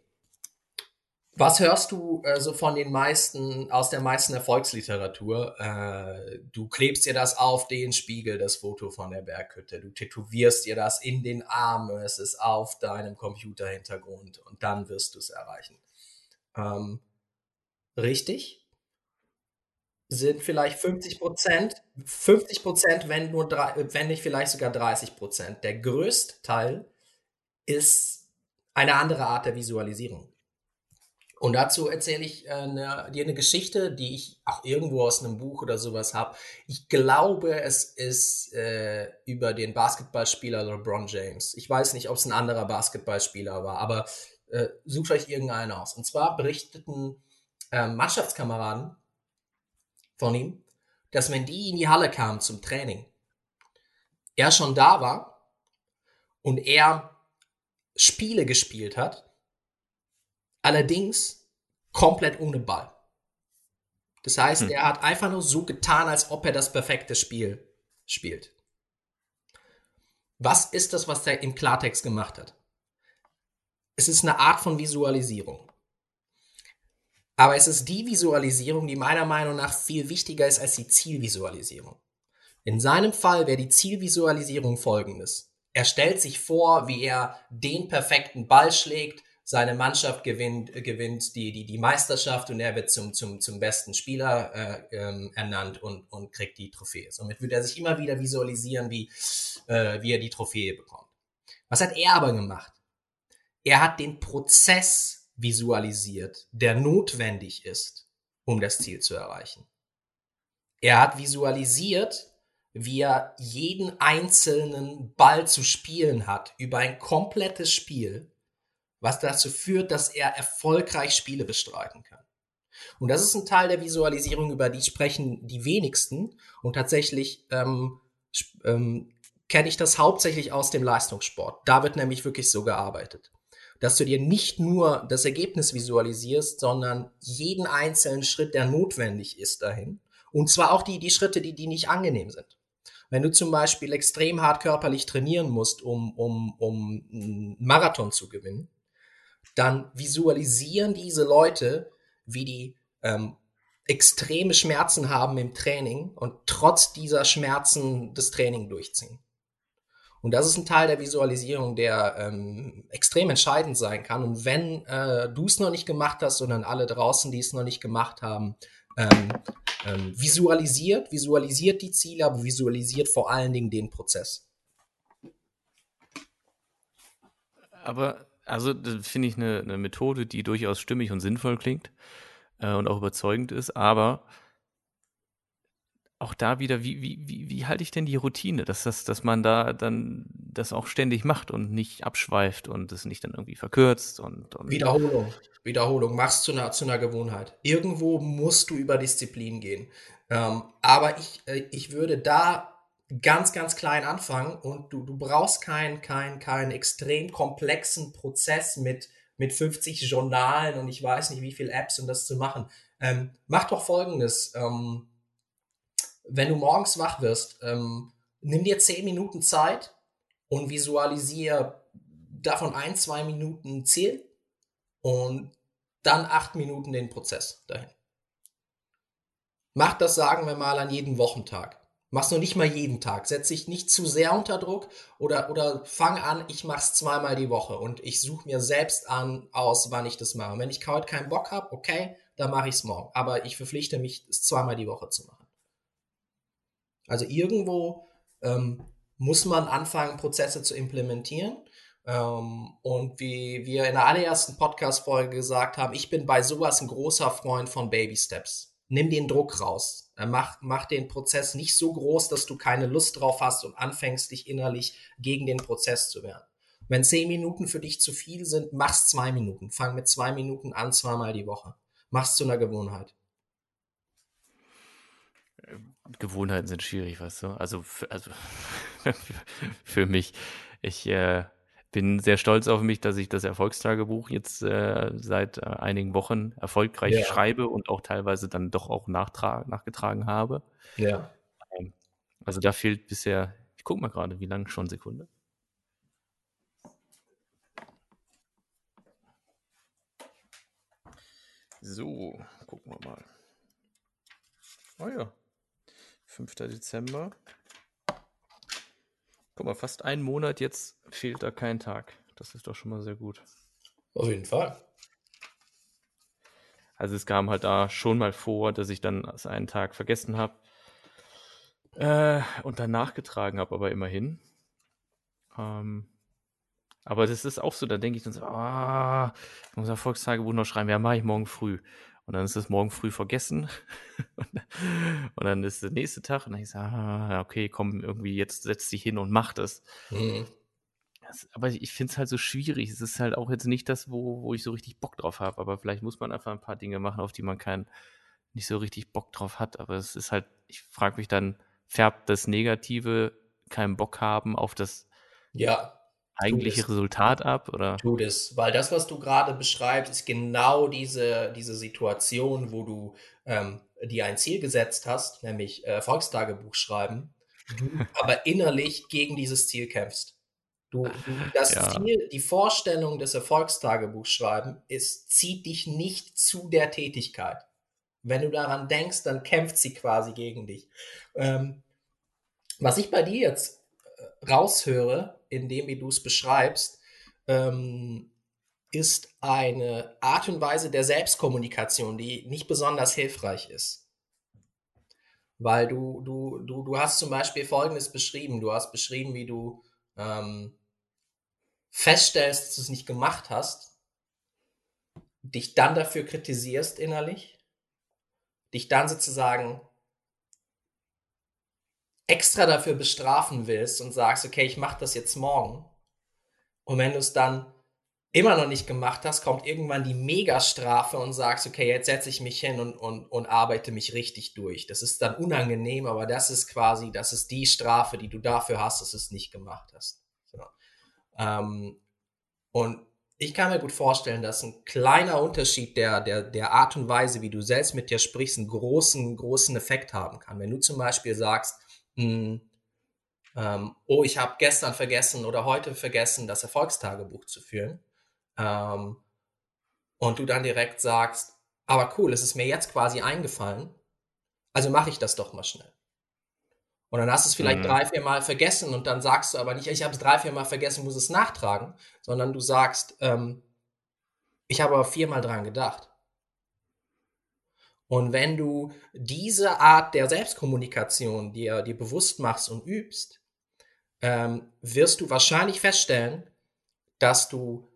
Was hörst du äh, so von den meisten, aus der meisten Erfolgsliteratur? Äh, du klebst dir das auf den Spiegel, das Foto von der Berghütte. Du tätowierst dir das in den Arm, es ist auf deinem Computerhintergrund und dann wirst du es erreichen. Ähm, richtig? Sind vielleicht 50 Prozent, 50 Prozent, wenn nur drei, wenn nicht vielleicht sogar 30 Prozent. Der größte Teil ist eine andere Art der Visualisierung. Und dazu erzähle ich äh, ne, dir eine Geschichte, die ich auch irgendwo aus einem Buch oder sowas habe. Ich glaube, es ist äh, über den Basketballspieler LeBron James. Ich weiß nicht, ob es ein anderer Basketballspieler war, aber äh, sucht euch irgendeinen aus. Und zwar berichteten äh, Mannschaftskameraden von ihm, dass wenn die in die Halle kamen zum Training, er schon da war und er Spiele gespielt hat, Allerdings komplett ohne Ball. Das heißt, hm. er hat einfach nur so getan, als ob er das perfekte Spiel spielt. Was ist das, was er im Klartext gemacht hat? Es ist eine Art von Visualisierung. Aber es ist die Visualisierung, die meiner Meinung nach viel wichtiger ist als die Zielvisualisierung. In seinem Fall wäre die Zielvisualisierung folgendes. Er stellt sich vor, wie er den perfekten Ball schlägt, seine Mannschaft gewinnt, gewinnt die, die, die Meisterschaft und er wird zum, zum, zum besten Spieler äh, ähm, ernannt und, und kriegt die Trophäe. Somit wird er sich immer wieder visualisieren, wie, äh, wie er die Trophäe bekommt. Was hat er aber gemacht? Er hat den Prozess visualisiert, der notwendig ist, um das Ziel zu erreichen. Er hat visualisiert, wie er jeden einzelnen Ball zu spielen hat über ein komplettes Spiel was dazu führt, dass er erfolgreich Spiele bestreiten kann. Und das ist ein Teil der Visualisierung, über die sprechen die wenigsten. Und tatsächlich ähm, ähm, kenne ich das hauptsächlich aus dem Leistungssport. Da wird nämlich wirklich so gearbeitet. Dass du dir nicht nur das Ergebnis visualisierst, sondern jeden einzelnen Schritt, der notwendig ist dahin. Und zwar auch die, die Schritte, die, die nicht angenehm sind. Wenn du zum Beispiel extrem hart körperlich trainieren musst, um, um, um einen Marathon zu gewinnen, dann visualisieren diese Leute, wie die ähm, extreme Schmerzen haben im Training und trotz dieser Schmerzen das Training durchziehen. Und das ist ein Teil der Visualisierung, der ähm, extrem entscheidend sein kann. Und wenn äh, du es noch nicht gemacht hast, sondern alle draußen, die es noch nicht gemacht haben, ähm, ähm, visualisiert, visualisiert die Ziele, aber visualisiert vor allen Dingen den Prozess. Aber also, finde ich eine, eine Methode, die durchaus stimmig und sinnvoll klingt äh, und auch überzeugend ist, aber auch da wieder, wie, wie, wie, wie halte ich denn die Routine, dass, das, dass man da dann das auch ständig macht und nicht abschweift und es nicht dann irgendwie verkürzt und, und Wiederholung. Wiederholung, machst zu einer, zu einer Gewohnheit. Irgendwo musst du über Disziplin gehen. Ähm, aber ich, äh, ich würde da ganz, ganz klein anfangen und du, du brauchst keinen kein, kein extrem komplexen Prozess mit, mit 50 Journalen und ich weiß nicht wie viele Apps, um das zu machen. Ähm, mach doch folgendes. Ähm, wenn du morgens wach wirst, ähm, nimm dir 10 Minuten Zeit und visualisiere davon ein, zwei Minuten Ziel und dann acht Minuten den Prozess dahin. Mach das, sagen wir mal, an jedem Wochentag. Mach's nur nicht mal jeden Tag. Setz dich nicht zu sehr unter Druck oder, oder fang an, ich mach's zweimal die Woche und ich suche mir selbst an, aus, wann ich das mache. Und wenn ich heute keinen Bock habe, okay, dann mache ich's morgen. Aber ich verpflichte mich, es zweimal die Woche zu machen. Also irgendwo ähm, muss man anfangen, Prozesse zu implementieren. Ähm, und wie wir in der allerersten Podcast-Folge gesagt haben, ich bin bei sowas ein großer Freund von Baby Steps nimm den Druck raus. Äh, mach, mach den Prozess nicht so groß, dass du keine Lust drauf hast und anfängst, dich innerlich gegen den Prozess zu wehren. Wenn zehn Minuten für dich zu viel sind, mach's zwei Minuten. Fang mit zwei Minuten an, zweimal die Woche. Mach's zu einer Gewohnheit. Gewohnheiten sind schwierig, weißt du? Also, für, also für mich. Ich äh, bin sehr stolz auf mich, dass ich das Erfolgstagebuch jetzt äh, seit äh, einigen Wochen erfolgreich ja. schreibe und auch teilweise dann doch auch nachgetragen habe. Ja. Ähm, also da fehlt bisher, ich gucke mal gerade, wie lange schon Sekunde. So, gucken wir mal. Oh ja, 5. Dezember. Guck mal, fast einen Monat jetzt fehlt da kein Tag. Das ist doch schon mal sehr gut. Auf jeden Fall. Also es kam halt da schon mal vor, dass ich dann einen Tag vergessen habe äh, und dann nachgetragen habe, aber immerhin. Ähm, aber das ist auch so, da denke ich dann so, ah, ich muss Erfolgstagebuch noch schreiben, ja, mache ich morgen früh. Und dann ist es morgen früh vergessen. und dann ist der nächste Tag und dann ich sage, ah, okay, komm, irgendwie jetzt setz dich hin und mach das. Mhm. das aber ich finde es halt so schwierig. Es ist halt auch jetzt nicht das, wo, wo ich so richtig Bock drauf habe. Aber vielleicht muss man einfach ein paar Dinge machen, auf die man keinen nicht so richtig Bock drauf hat. Aber es ist halt, ich frage mich dann, färbt das Negative keinen Bock haben auf das ja eigentliche Resultat ab? Oder? Tu das, weil das, was du gerade beschreibst, ist genau diese, diese Situation, wo du ähm, dir ein Ziel gesetzt hast, nämlich äh, Volkstagebuch schreiben, du aber innerlich gegen dieses Ziel kämpfst. Du, das ja. Ziel, die Vorstellung des Erfolgstagebuch schreiben, ist, zieht dich nicht zu der Tätigkeit. Wenn du daran denkst, dann kämpft sie quasi gegen dich. Ähm, was ich bei dir jetzt raushöre, in dem, wie du es beschreibst, ähm, ist eine Art und Weise der Selbstkommunikation, die nicht besonders hilfreich ist. Weil du, du, du, du hast zum Beispiel Folgendes beschrieben. Du hast beschrieben, wie du ähm, feststellst, dass du es nicht gemacht hast, dich dann dafür kritisierst innerlich, dich dann sozusagen extra dafür bestrafen willst und sagst, okay, ich mache das jetzt morgen. Und wenn du es dann immer noch nicht gemacht hast, kommt irgendwann die Megastrafe und sagst, okay, jetzt setze ich mich hin und, und, und arbeite mich richtig durch. Das ist dann unangenehm, aber das ist quasi, das ist die Strafe, die du dafür hast, dass du es nicht gemacht hast. So. Ähm, und ich kann mir gut vorstellen, dass ein kleiner Unterschied der, der, der Art und Weise, wie du selbst mit dir sprichst, einen großen, großen Effekt haben kann. Wenn du zum Beispiel sagst, mh, ähm, oh, ich habe gestern vergessen oder heute vergessen, das Erfolgstagebuch zu führen. Ähm, und du dann direkt sagst, aber cool, es ist mir jetzt quasi eingefallen, also mache ich das doch mal schnell. Und dann hast du es vielleicht mhm. drei, vier Mal vergessen und dann sagst du aber nicht, ich habe es drei, vier Mal vergessen, muss es nachtragen, sondern du sagst, ähm, ich habe aber viermal dran gedacht. Und wenn du diese Art der Selbstkommunikation dir, dir bewusst machst und übst, ähm, wirst du wahrscheinlich feststellen, dass du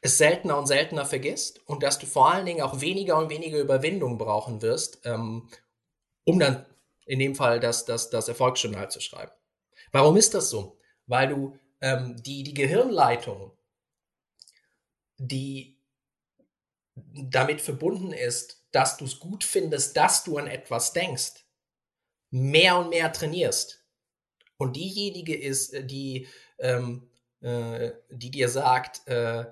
es seltener und seltener vergisst und dass du vor allen Dingen auch weniger und weniger Überwindung brauchen wirst, ähm, um dann in dem Fall das, das, das Erfolgsjournal zu schreiben. Warum ist das so? Weil du ähm, die, die Gehirnleitung, die damit verbunden ist, dass du es gut findest, dass du an etwas denkst, mehr und mehr trainierst. Und diejenige ist, äh, die, ähm, äh, die dir sagt, äh,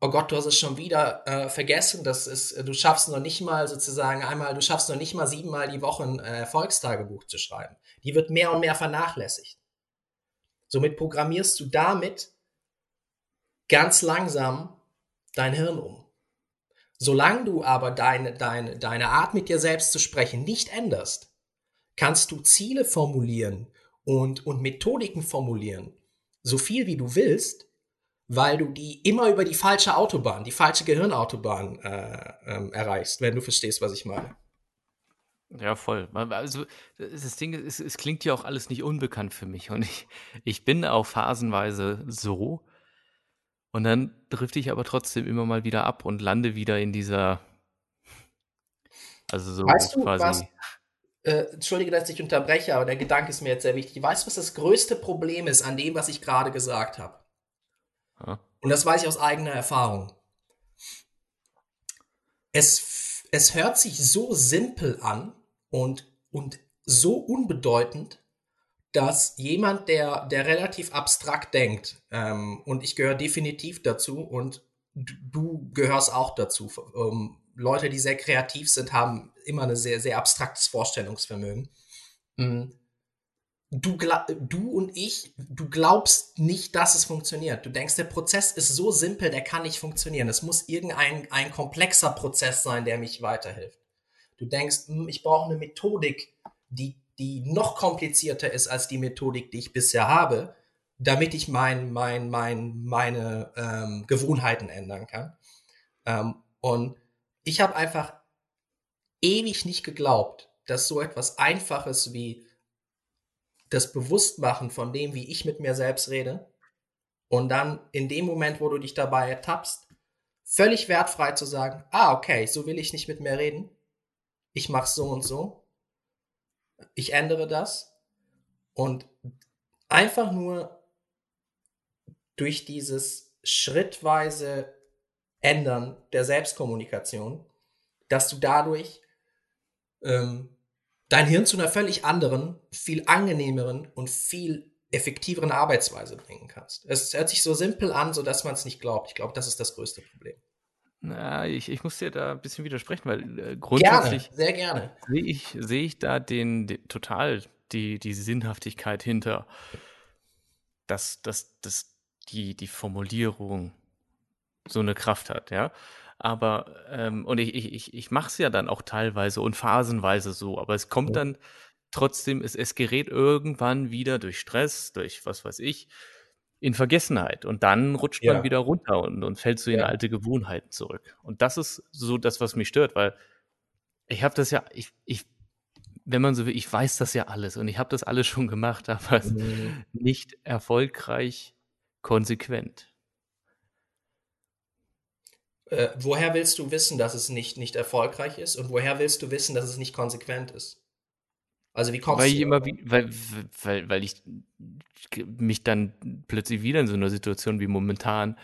oh Gott, du hast es schon wieder äh, vergessen, das ist, äh, du schaffst noch nicht mal sozusagen einmal, du schaffst noch nicht mal siebenmal die Woche ein äh, Erfolgstagebuch zu schreiben. Die wird mehr und mehr vernachlässigt. Somit programmierst du damit ganz langsam dein Hirn um. Solange du aber deine, deine, deine Art mit dir selbst zu sprechen nicht änderst, kannst du Ziele formulieren und, und Methodiken formulieren, so viel wie du willst, weil du die immer über die falsche Autobahn, die falsche Gehirnautobahn äh, ähm, erreichst, wenn du verstehst, was ich meine. Ja, voll. Also das Ding ist, es klingt ja auch alles nicht unbekannt für mich. Und ich, ich bin auch phasenweise so, und dann drifte ich aber trotzdem immer mal wieder ab und lande wieder in dieser, Also so weißt du, quasi. Was, äh, Entschuldige, dass ich unterbreche, aber der Gedanke ist mir jetzt sehr wichtig. Weißt du, was das größte Problem ist an dem, was ich gerade gesagt habe? Und das weiß ich aus eigener Erfahrung. Es, es hört sich so simpel an und, und so unbedeutend, dass jemand, der, der relativ abstrakt denkt, ähm, und ich gehöre definitiv dazu und du, gehörst auch dazu. Ähm, Leute, die sehr kreativ sind, haben immer ein sehr, sehr abstraktes Vorstellungsvermögen. Mhm du, du und ich, du glaubst nicht, dass es funktioniert. Du denkst, der Prozess ist so simpel, der kann nicht funktionieren. Es muss irgendein ein komplexer Prozess sein, der mich weiterhilft. Du denkst, hm, ich brauche eine Methodik, die, die noch komplizierter ist als die Methodik, die ich bisher habe, damit ich mein, mein, mein, meine ähm, Gewohnheiten ändern kann. Ähm, und ich habe einfach ewig nicht geglaubt, dass so etwas Einfaches wie das Bewusstmachen von dem, wie ich mit mir selbst rede und dann in dem Moment, wo du dich dabei ertappst, völlig wertfrei zu sagen, ah, okay, so will ich nicht mit mir reden. Ich mache so und so. Ich ändere das. Und einfach nur durch dieses schrittweise Ändern der Selbstkommunikation, dass du dadurch ähm, dein Hirn zu einer völlig anderen, viel angenehmeren und viel effektiveren Arbeitsweise bringen kannst. Es hört sich so simpel an, so dass man es nicht glaubt. Ich glaube, das ist das größte Problem. Na, ich, ich muss dir da ein bisschen widersprechen, weil äh, grundsätzlich gerne, sehr gerne. sehe ich, seh ich da den, den, total die, die Sinnhaftigkeit hinter, dass, dass, dass die, die Formulierung so eine Kraft hat, ja. Aber, ähm, und ich, ich, ich mache es ja dann auch teilweise und phasenweise so, aber es kommt dann trotzdem, es, es gerät irgendwann wieder durch Stress, durch was weiß ich, in Vergessenheit. Und dann rutscht ja. man wieder runter und, und fällt so in ja. alte Gewohnheiten zurück. Und das ist so das, was mich stört, weil ich habe das ja, ich, ich, wenn man so will, ich weiß das ja alles und ich habe das alles schon gemacht, aber mhm. nicht erfolgreich konsequent. Äh, woher willst du wissen, dass es nicht, nicht erfolgreich ist? Und woher willst du wissen, dass es nicht konsequent ist? Also wie kommst weil du? Ich immer wie, weil, weil, weil ich mich dann plötzlich wieder in so einer Situation wie momentan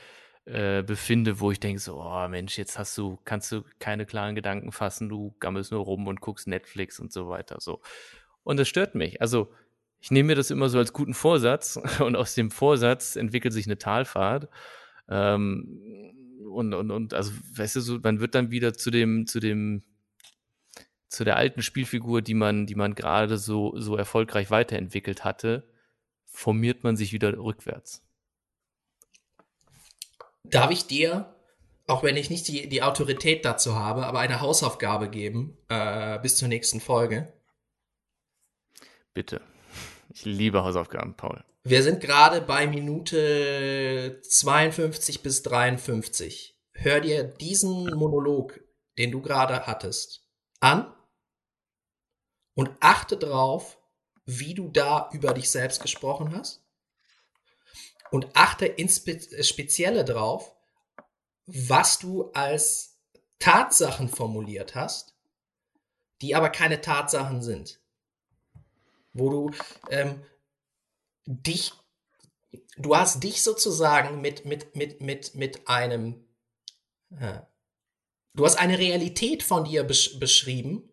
äh, befinde, wo ich denke so, oh Mensch, jetzt hast du, kannst du keine klaren Gedanken fassen, du gammelst nur rum und guckst Netflix und so weiter. So. Und das stört mich. Also ich nehme mir das immer so als guten Vorsatz und aus dem Vorsatz entwickelt sich eine Talfahrt. Ähm, und, und, und, also, weißt du, so, man wird dann wieder zu dem, zu dem, zu der alten Spielfigur, die man, die man gerade so, so erfolgreich weiterentwickelt hatte, formiert man sich wieder rückwärts. Darf ich dir, auch wenn ich nicht die, die Autorität dazu habe, aber eine Hausaufgabe geben äh, bis zur nächsten Folge? Bitte. Ich liebe Hausaufgaben, Paul. Wir sind gerade bei Minute 52 bis 53. Hör dir diesen Monolog, den du gerade hattest, an und achte drauf, wie du da über dich selbst gesprochen hast. Und achte inspezielle drauf, was du als Tatsachen formuliert hast, die aber keine Tatsachen sind. Wo du ähm, dich, du hast dich sozusagen mit, mit, mit, mit, mit einem, äh, du hast eine Realität von dir besch beschrieben,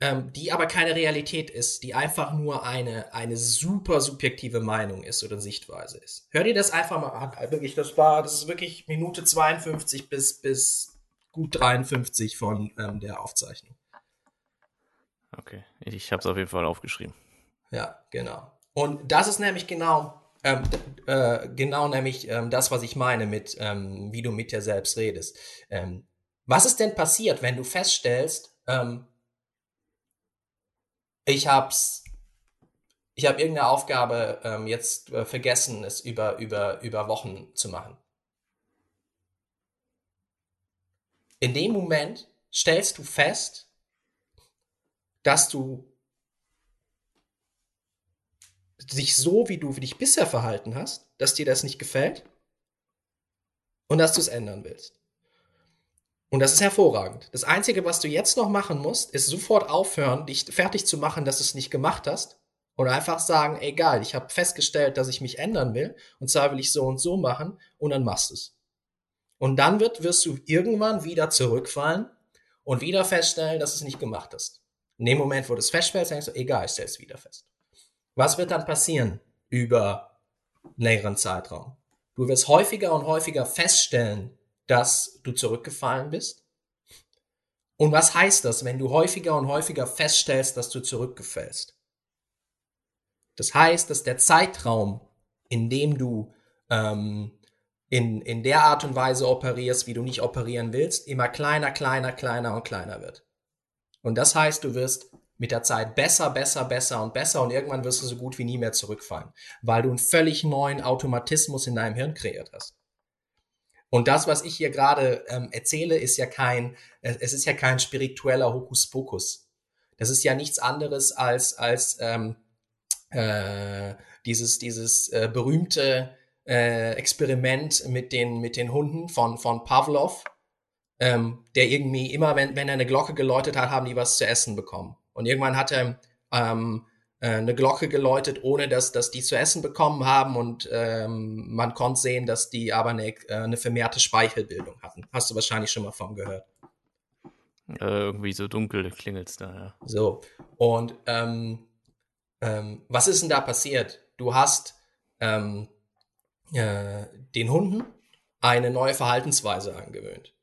ähm, die aber keine Realität ist, die einfach nur eine, eine super subjektive Meinung ist oder Sichtweise ist. Hör dir das einfach mal an. Also wirklich, das war, das ist wirklich Minute 52 bis, bis gut 53 von ähm, der Aufzeichnung. Okay, ich habe es auf jeden Fall aufgeschrieben. Ja, genau. Und das ist nämlich genau, ähm, äh, genau nämlich ähm, das, was ich meine mit, ähm, wie du mit dir selbst redest. Ähm, was ist denn passiert, wenn du feststellst, ähm, ich hab's, ich habe irgendeine Aufgabe ähm, jetzt äh, vergessen, es über, über, über Wochen zu machen? In dem Moment stellst du fest, dass du dich so, wie du dich bisher verhalten hast, dass dir das nicht gefällt und dass du es ändern willst. Und das ist hervorragend. Das Einzige, was du jetzt noch machen musst, ist sofort aufhören, dich fertig zu machen, dass du es nicht gemacht hast. Oder einfach sagen, egal, ich habe festgestellt, dass ich mich ändern will. Und zwar will ich so und so machen. Und dann machst du es. Und dann wird, wirst du irgendwann wieder zurückfallen und wieder feststellen, dass du es nicht gemacht hast. In dem Moment, wo du es feststellst, denkst du, egal, ich stelle es wieder fest. Was wird dann passieren über längeren Zeitraum? Du wirst häufiger und häufiger feststellen, dass du zurückgefallen bist. Und was heißt das, wenn du häufiger und häufiger feststellst, dass du zurückgefällst? Das heißt, dass der Zeitraum, in dem du ähm, in, in der Art und Weise operierst, wie du nicht operieren willst, immer kleiner, kleiner, kleiner und kleiner wird. Und das heißt, du wirst mit der Zeit besser, besser, besser und besser und irgendwann wirst du so gut wie nie mehr zurückfallen, weil du einen völlig neuen Automatismus in deinem Hirn kreiert hast. Und das, was ich hier gerade ähm, erzähle, ist ja kein, es ist ja kein spiritueller Hokuspokus. Das ist ja nichts anderes als als ähm, äh, dieses dieses äh, berühmte äh, Experiment mit den, mit den Hunden von, von Pavlov, ähm, der irgendwie immer, wenn, wenn er eine Glocke geläutet hat, haben die was zu essen bekommen. Und irgendwann hat er ähm, äh, eine Glocke geläutet, ohne dass, dass die zu essen bekommen haben und ähm, man konnte sehen, dass die aber eine, äh, eine vermehrte Speichelbildung hatten. Hast du wahrscheinlich schon mal von gehört. Äh, irgendwie so dunkel klingelt's da, ja. So. Und ähm, ähm, was ist denn da passiert? Du hast ähm, äh, den Hunden eine neue Verhaltensweise angewöhnt.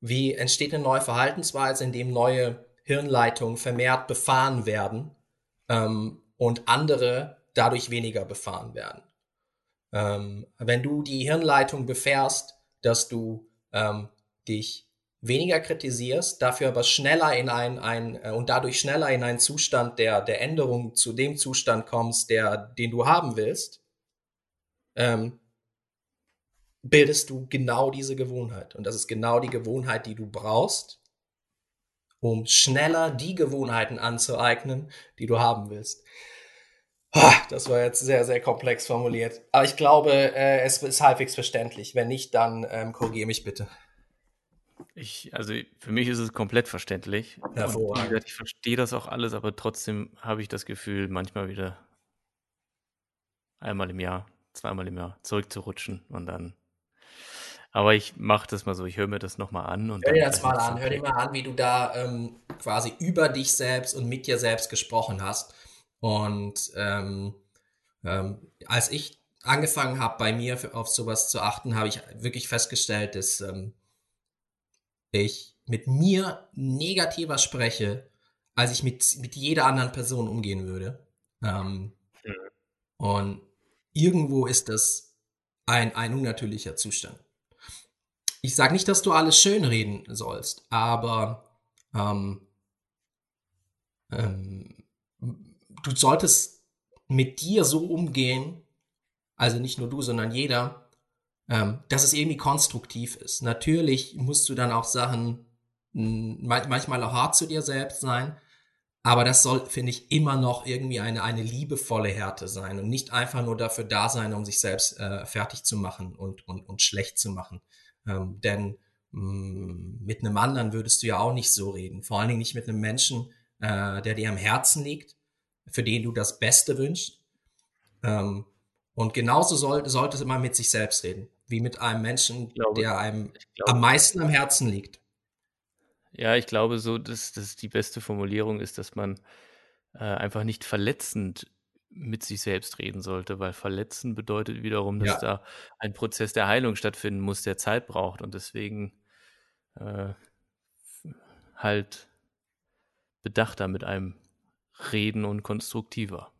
Wie entsteht eine neue Verhaltensweise, indem neue Hirnleitungen vermehrt befahren werden ähm, und andere dadurch weniger befahren werden? Ähm, wenn du die Hirnleitung befährst, dass du ähm, dich weniger kritisierst, dafür aber schneller in ein, ein äh, und dadurch schneller in einen Zustand der, der Änderung zu dem Zustand kommst, der, den du haben willst, ähm, bildest du genau diese Gewohnheit. Und das ist genau die Gewohnheit, die du brauchst, um schneller die Gewohnheiten anzueignen, die du haben willst. Das war jetzt sehr, sehr komplex formuliert. Aber ich glaube, äh, es ist halbwegs verständlich. Wenn nicht, dann ähm, korrigiere mich bitte. Ich, also für mich ist es komplett verständlich. Hervorragend. Ich verstehe das auch alles, aber trotzdem habe ich das Gefühl, manchmal wieder einmal im Jahr zweimal im Jahr zurückzurutschen und dann. Aber ich mache das mal so, ich höre mir das nochmal an. Und hör dir das mal an, hör dir mal an, wie du da ähm, quasi über dich selbst und mit dir selbst gesprochen hast. Und ähm, ähm, als ich angefangen habe, bei mir für, auf sowas zu achten, habe ich wirklich festgestellt, dass ähm, ich mit mir negativer spreche, als ich mit, mit jeder anderen Person umgehen würde. Ähm, mhm. Und irgendwo ist das ein, ein unnatürlicher Zustand. Ich sage nicht, dass du alles schön reden sollst, aber ähm, ähm, du solltest mit dir so umgehen, also nicht nur du, sondern jeder, ähm, dass es irgendwie konstruktiv ist. Natürlich musst du dann auch Sachen manchmal auch hart zu dir selbst sein, aber das soll, finde ich, immer noch irgendwie eine, eine liebevolle Härte sein und nicht einfach nur dafür da sein, um sich selbst äh, fertig zu machen und, und, und schlecht zu machen. Ähm, denn mh, mm, mit einem anderen würdest du ja auch nicht so reden. Vor allen Dingen nicht mit einem Menschen, äh, der dir am Herzen liegt, für den du das Beste wünschst. Ähm, und genauso soll, sollte man mit sich selbst reden, wie mit einem Menschen, glaube, der einem am meisten am Herzen liegt. Ja, ich glaube so, dass das die beste Formulierung ist, dass man äh, einfach nicht verletzend mit sich selbst reden sollte, weil verletzen bedeutet wiederum, dass ja. da ein Prozess der Heilung stattfinden muss, der Zeit braucht und deswegen äh, halt bedachter mit einem reden und konstruktiver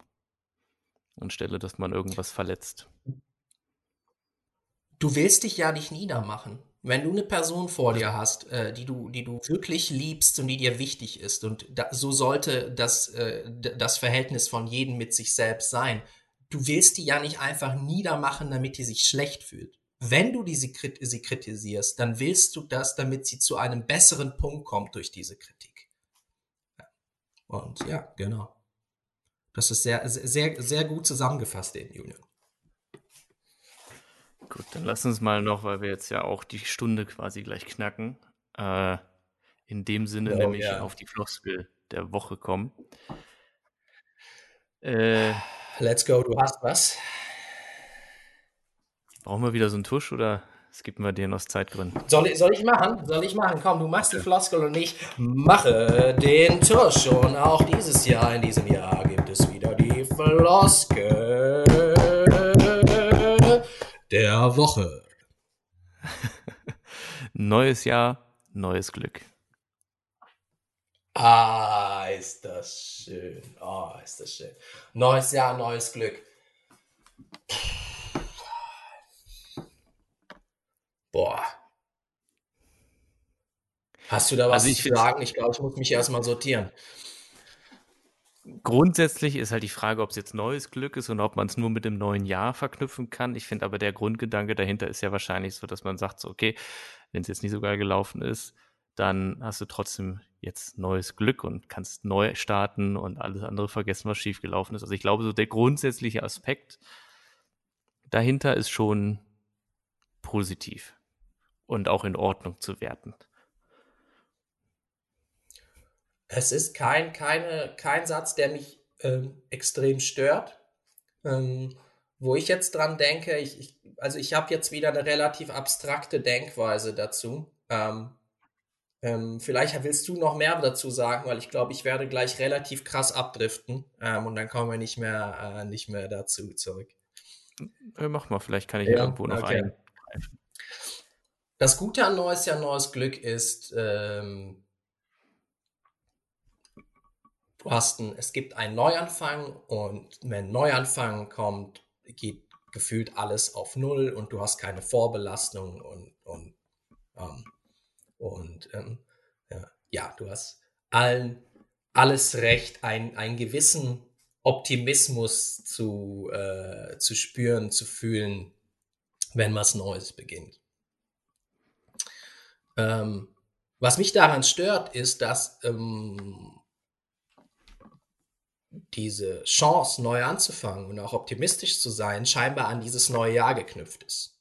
anstelle, dass man irgendwas verletzt. Du willst dich ja nicht niedermachen wenn du eine Person vor dir hast, äh, die du, die du wirklich liebst und die dir wichtig ist, und da, so sollte das, äh, das Verhältnis von jedem mit sich selbst sein. Du willst die ja nicht einfach niedermachen, damit die sich schlecht fühlt. Wenn du diese, sie kritisierst, dann willst du das, damit sie zu einem besseren Punkt kommt durch diese Kritik. Und ja, genau. Das ist sehr, sehr, sehr gut zusammengefasst, den Julian. Gut, dann lass uns mal noch, weil wir jetzt ja auch die Stunde quasi gleich knacken, äh, in dem Sinne Oh, nämlich ja. auf die Floskel der Woche kommen. Äh, Let's go, du hast was. brauchen wir wieder so einen Tusch oder skippen wir den aus Zeitgründen? Soll, ich- soll ich machen? Soll ich machen? Komm, du machst die Floskel und ich mache den Tusch. Und auch dieses Jahr, in diesem Jahr gibt es wieder die Floskel der Woche. Neues Jahr, neues Glück. Ah, ist das schön. Oh, ist das schön. Neues Jahr, neues Glück. Boah. Hast du da was Also ich zu sagen? Ich glaube, ich muss mich erstmal sortieren. Grundsätzlich ist halt die Frage, ob es jetzt neues Glück ist und ob man es nur mit dem neuen Jahr verknüpfen kann. Ich finde aber der Grundgedanke dahinter ist ja wahrscheinlich so, dass man sagt, so, okay, wenn es jetzt nicht so geil gelaufen ist, dann hast du trotzdem jetzt neues Glück und kannst neu starten und alles andere vergessen, was schiefgelaufen ist. Also ich glaube, so der grundsätzliche Aspekt dahinter ist schon positiv und auch in Ordnung zu werten. Es ist kein, keine, kein Satz, der mich ähm, extrem stört. Ähm, wo ich jetzt dran denke, ich, ich, also ich habe jetzt wieder eine relativ abstrakte Denkweise dazu. Ähm, ähm, vielleicht willst du noch mehr dazu sagen, weil ich glaube, ich werde gleich relativ krass abdriften ähm, und dann kommen wir nicht mehr, äh, nicht mehr dazu zurück. Äh, mach mal, vielleicht kann ich Ja, irgendwo noch okay. ein. Das Gute an Neues Jahr, neues Glück ist, ähm, du hast ein, es gibt einen Neuanfang und wenn Neuanfang kommt, geht gefühlt alles auf Null und du hast keine Vorbelastung und, und, ähm, und ähm, ja, ja, du hast allen alles recht, ein, einen gewissen Optimismus zu, äh, zu spüren, zu fühlen, wenn was Neues beginnt. Ähm, was mich daran stört, ist, dass ähm, diese Chance, neu anzufangen und auch optimistisch zu sein, scheinbar an dieses neue Jahr geknüpft ist.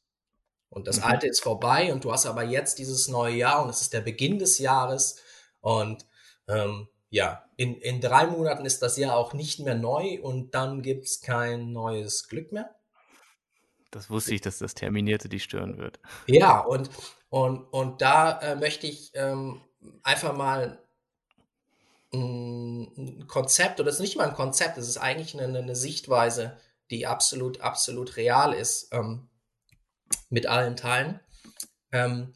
Und das Mhm. alte ist vorbei und du hast aber jetzt dieses neue Jahr und es ist der Beginn des Jahres und ähm, ja, in, in drei Monaten ist das Jahr auch nicht mehr neu und dann gibt es kein neues Glück mehr. Das wusste ich, dass das Terminierte dich stören wird. Ja, und, und, und da äh, möchte ich ähm, einfach mal ein, Konzept, oder es ist nicht mal ein Konzept, es ist eigentlich eine, eine Sichtweise, die absolut, absolut real ist, ähm, mit allen Teilen. Ähm,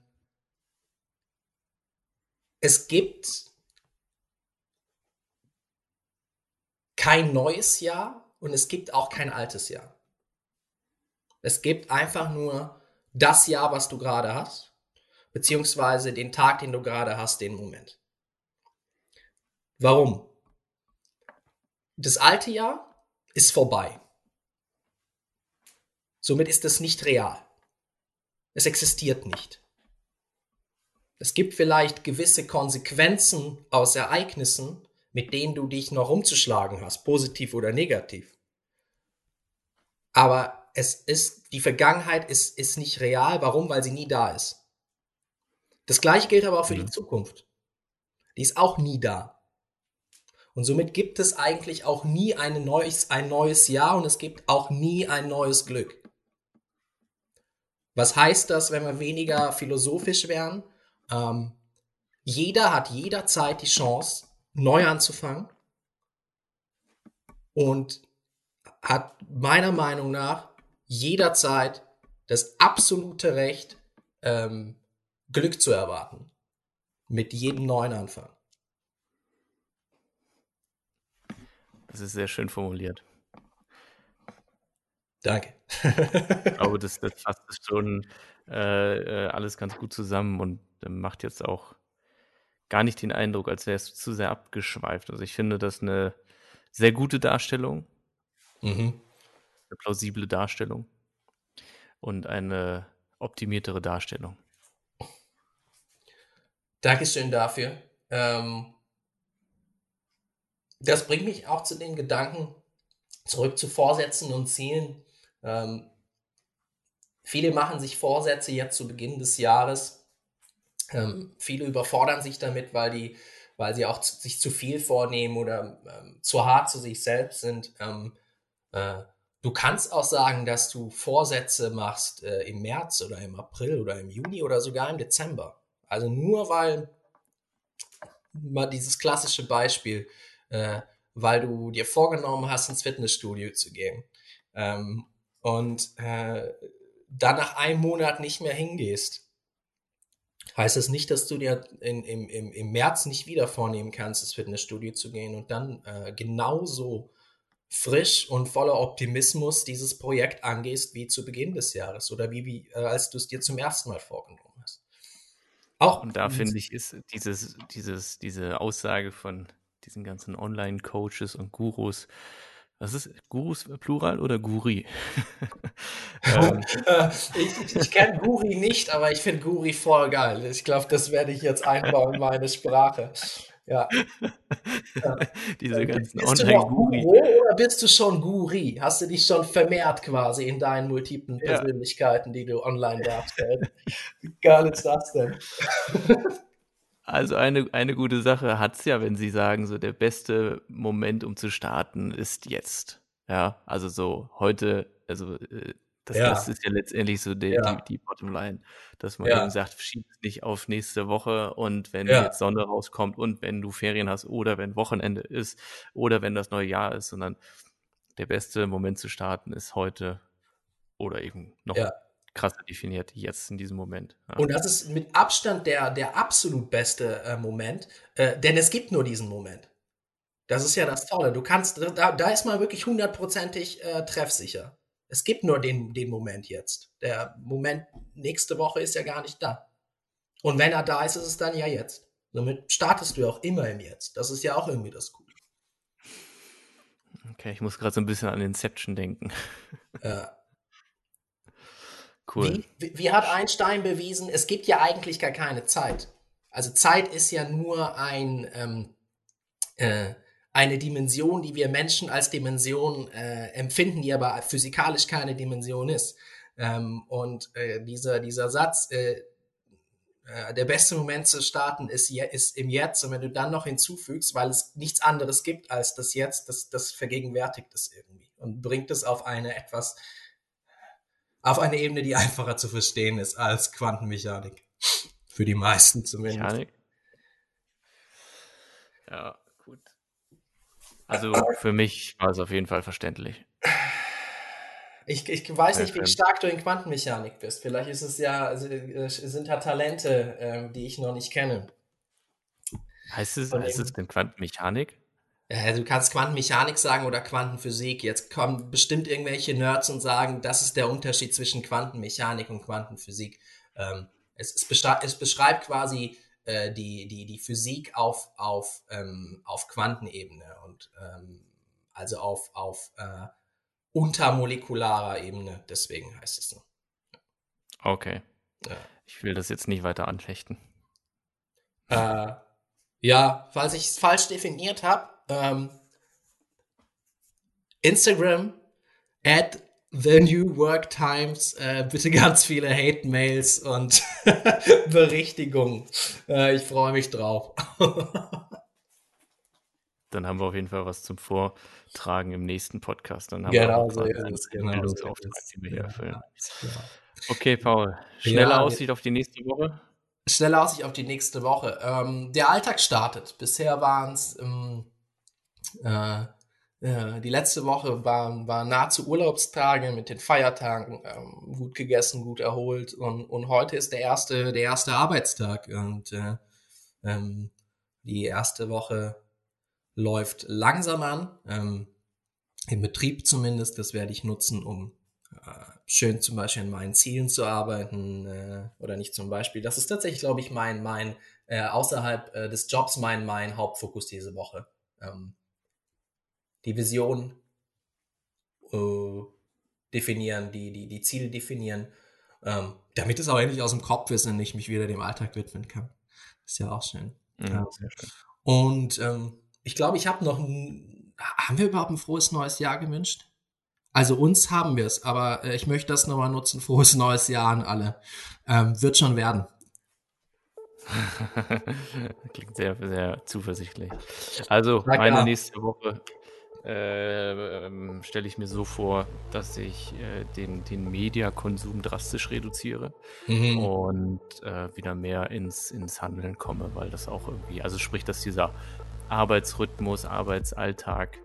es gibt kein neues Jahr und es gibt auch kein altes Jahr. Es gibt einfach nur das Jahr, was du gerade hast, beziehungsweise den Tag, den du gerade hast, den Moment. Warum? Das alte Jahr ist vorbei. Somit ist es nicht real. Es existiert nicht. Es gibt vielleicht gewisse Konsequenzen aus Ereignissen, mit denen du dich noch rumzuschlagen hast, positiv oder negativ. Aber es ist, die Vergangenheit ist, ist nicht real. Warum? Weil sie nie da ist. Das gleiche gilt aber auch für Mhm. die Zukunft. Die ist auch nie da. Und somit gibt es eigentlich auch nie ein neues, ein neues Jahr und es gibt auch nie ein neues Glück. Was heißt das, wenn wir weniger philosophisch wären? Ähm, jeder hat jederzeit die Chance, neu anzufangen und hat meiner Meinung nach jederzeit das absolute Recht, ähm, Glück zu erwarten. Mit jedem neuen Anfang. Das ist sehr schön formuliert. Danke. Ich glaube, das, das fasst schon äh, äh, alles ganz gut zusammen und äh, macht jetzt auch gar nicht den Eindruck, als wäre es zu sehr abgeschweift. Also ich finde das eine sehr gute Darstellung, mhm. eine plausible Darstellung und eine optimiertere Darstellung. Dankeschön dafür. Ähm, das bringt mich auch zu den Gedanken zurück zu Vorsätzen und Zielen. Ähm, viele machen sich Vorsätze jetzt zu Beginn des Jahres Ähm, viele überfordern sich damit, weil die, weil sie auch sich zu viel vornehmen oder ähm, zu hart zu sich selbst sind. Ähm, äh, du kannst auch sagen, dass du Vorsätze machst äh, im März oder im April oder im Juni oder sogar im Dezember. Also nur weil mal dieses klassische Beispiel, äh, weil du dir vorgenommen hast, ins Fitnessstudio zu gehen ähm, und äh, dann nach einem Monat nicht mehr hingehst, heißt es das nicht, dass du dir in, im, im, im März nicht wieder vornehmen kannst, ins Fitnessstudio zu gehen und dann äh, genauso frisch und voller Optimismus dieses Projekt angehst wie zu Beginn des Jahres oder wie, wie äh, als du es dir zum ersten Mal vorgenommen hast. Auch und da finde ich, ist dieses, dieses, diese Aussage von diesen ganzen Online-Coaches und Gurus, was ist Gurus Plural oder Guri? ähm. ich ich kenne Guri nicht, aber ich finde Guri voll geil. Ich glaube, das werde ich jetzt einbauen in meine Sprache. Ja. Diese äh, ganzen Online-Guri. Oder bist du schon Guri? Hast du dich schon vermehrt quasi in deinen multiplen ja. Persönlichkeiten, die du online darstellst? Wie geil ist das denn? Also eine, eine gute Sache hat es ja, wenn Sie sagen, so der beste Moment, um zu starten, ist jetzt. Ja, also so heute, also äh, das, ja. das, ist ja letztendlich so die, ja. die, die Bottomline, dass man ja. eben sagt, schieb es nicht auf nächste Woche und wenn jetzt Sonne rauskommt und wenn du Ferien hast oder wenn Wochenende ist oder wenn das neue Jahr ist, sondern der beste Moment zu starten ist heute oder eben noch krasser definiert jetzt in diesem Moment. Und das ist mit Abstand der, der absolut beste äh, Moment, äh, denn es gibt nur diesen Moment. Das ist ja das Tolle. Du kannst, da, da ist man wirklich hundertprozentig äh, treffsicher. Es gibt nur den, den Moment jetzt. Der Moment nächste Woche ist ja gar nicht da. Und wenn er da ist, ist es dann ja jetzt. Somit startest du auch immer im Jetzt. Das ist ja auch irgendwie das Coole. Okay, ich muss gerade so ein bisschen an Inception denken. Ja. Cool. Wie, wie hat Einstein bewiesen, es gibt ja eigentlich gar keine Zeit. Also Zeit ist ja nur ein, ähm, äh, eine Dimension, die wir Menschen als Dimension äh, empfinden, die aber physikalisch keine Dimension ist. Ähm, und äh, dieser, dieser Satz, äh, äh, der beste Moment zu starten ist, ist im Jetzt. Und wenn du dann noch hinzufügst, weil es nichts anderes gibt als das Jetzt, das, das vergegenwärtigt es irgendwie und bringt es auf eine etwas, auf eine Ebene, die einfacher zu verstehen ist als Quantenmechanik. Für die meisten zumindest. Mechanik? Ja. Also für mich war es auf jeden Fall verständlich. Ich, ich weiß nicht, wie stark du in Quantenmechanik bist. Vielleicht ist es ja, also, äh, sind da Talente, äh, die ich noch nicht kenne. Heißt es, heißt es denn Quantenmechanik? Ja, du kannst Quantenmechanik sagen oder Quantenphysik. Jetzt kommen bestimmt irgendwelche Nerds und sagen, das ist der Unterschied zwischen Quantenmechanik und Quantenphysik. Ähm, es, es, es, beschreibt quasi äh, die, die, die Physik auf, auf, ähm, auf Quantenebene und ähm, also auf, auf äh, untermolekularer Ebene, deswegen heißt es so. Okay. Ja. Ich will das jetzt nicht weiter anfechten. Äh, ja, falls ich es falsch definiert habe, ähm, Instagram at The New Work Times, äh, bitte ganz viele Hate-Mails und Berichtigungen. Äh, ich freue mich drauf. Dann haben wir auf jeden Fall was zum Vortragen im nächsten Podcast. Dann haben genau, wir so ist genau Meldungsauftrag, den wir hier erfüllen. Okay, Paul, schnelle ja, Aussicht auf die nächste Woche? Schnelle Aussicht auf die nächste Woche. Ähm, der Alltag startet. Bisher waren es ähm, äh, äh, die letzte Woche waren, waren nahezu Urlaubstage mit den Feiertagen, ähm, gut gegessen, gut erholt und, und heute ist der erste, der erste Arbeitstag und äh, ähm, die erste Woche läuft langsam an, ähm, im Betrieb zumindest, das werde ich nutzen, um äh, schön zum Beispiel an meinen Zielen zu arbeiten äh, oder nicht zum Beispiel. Das ist tatsächlich, glaube ich, mein, mein äh, außerhalb äh, des Jobs mein, mein Hauptfokus diese Woche. Ähm, die Vision äh, definieren, die, die, die Ziele definieren, ähm, damit es auch endlich aus dem Kopf ist und ich mich wieder dem Alltag widmen kann. Ist ja auch schön. Mhm, ja. schön. Und ähm, ich glaube, ich habe noch ein, haben wir überhaupt ein frohes neues Jahr gewünscht? Also uns haben wir es, aber äh, ich möchte das nochmal nutzen. Frohes neues Jahr an alle. Ähm, wird schon werden. Klingt sehr, sehr zuversichtlich. Also, meine nächste Woche äh, ähm, stelle ich mir so vor, dass ich äh, den, den Mediakonsum drastisch reduziere mhm. und äh, wieder mehr ins, ins Handeln komme, weil das auch irgendwie, also sprich, dass dieser Arbeitsrhythmus, Arbeitsalltag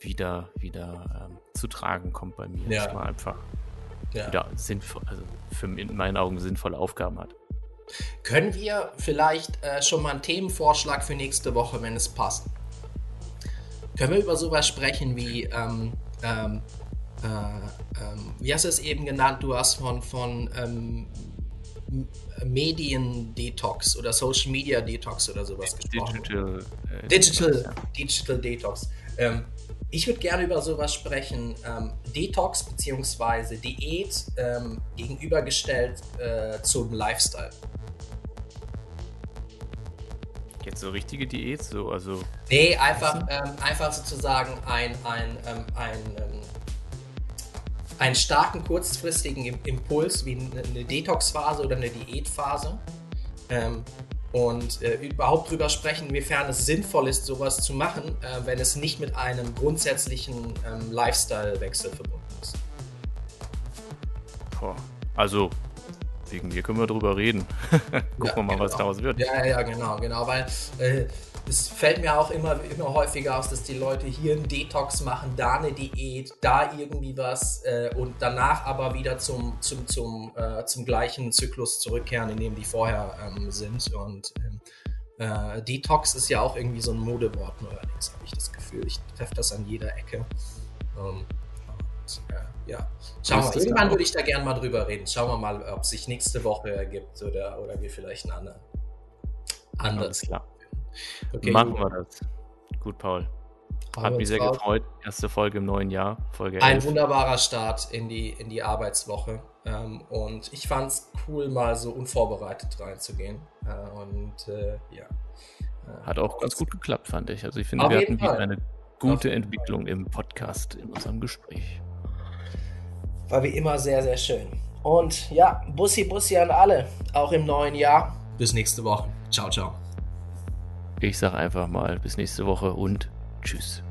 wieder, wieder ähm, zu tragen kommt bei mir. Ja. Dass man einfach ja. wieder sinnvoll, also für in meinen Augen sinnvolle Aufgaben hat. Können wir vielleicht äh, schon mal einen Themenvorschlag für nächste Woche, wenn es passt? Können wir über sowas sprechen wie, ähm, ähm, äh, ähm, wie hast du es eben genannt? Du hast von, von ähm, Medien-Detox oder Social Media Detox oder sowas gesprochen. Digital, äh, Digital. Digital Detox. Ähm, ich würde gerne über sowas sprechen. Ähm, Detox bzw. Diät ähm, gegenübergestellt äh, zum Lifestyle. Jetzt so richtige Diät, so also. Nee, einfach, ähm, einfach sozusagen ein, ein, ähm, ein, ähm, einen starken kurzfristigen Impuls wie eine Detox-Phase oder eine Diätphase. Ähm, und äh, überhaupt drüber sprechen, inwiefern es sinnvoll ist, sowas zu machen, äh, wenn es nicht mit einem grundsätzlichen ähm, Lifestyle-Wechsel verbunden ist. Boah. Also wegen mir können wir drüber reden. Gucken ja, wir mal, genau. was daraus wird. Ja, ja, genau, genau, weil äh, es fällt mir auch immer, immer häufiger aus, dass die Leute hier einen Detox machen, da eine Diät, da irgendwie was äh, und danach aber wieder zum, zum, zum, äh, zum gleichen Zyklus zurückkehren, in dem die vorher ähm, sind. Und ähm, äh, Detox ist ja auch irgendwie so ein Modewort neuerdings, habe ich das Gefühl. Ich treffe das an jeder Ecke. Ähm, äh, ja, schauen wir Irgendwann würde ich da gerne mal drüber reden. Schauen wir mal, ob sich nächste Woche ergibt oder, oder wir vielleicht einen anderen. Anders. klar. Okay, Machen wir das. Gut, Paul. Hat mich sehr drauf. gefreut. Erste Folge im neuen Jahr, Folge 11. Ein wunderbarer Start in die, in die Arbeitswoche. Ähm, und ich fand es cool, mal so unvorbereitet reinzugehen. Äh, und äh, ja. Äh, Hat auch ganz gut geklappt, fand ich. Also ich finde, wir hatten eine gute Entwicklung im Podcast, in unserem Gespräch. War wie immer sehr, sehr schön. Und ja, Bussi Bussi an alle, auch im neuen Jahr. Bis nächste Woche. Ciao, ciao. Ich sage einfach mal bis nächste Woche und tschüss.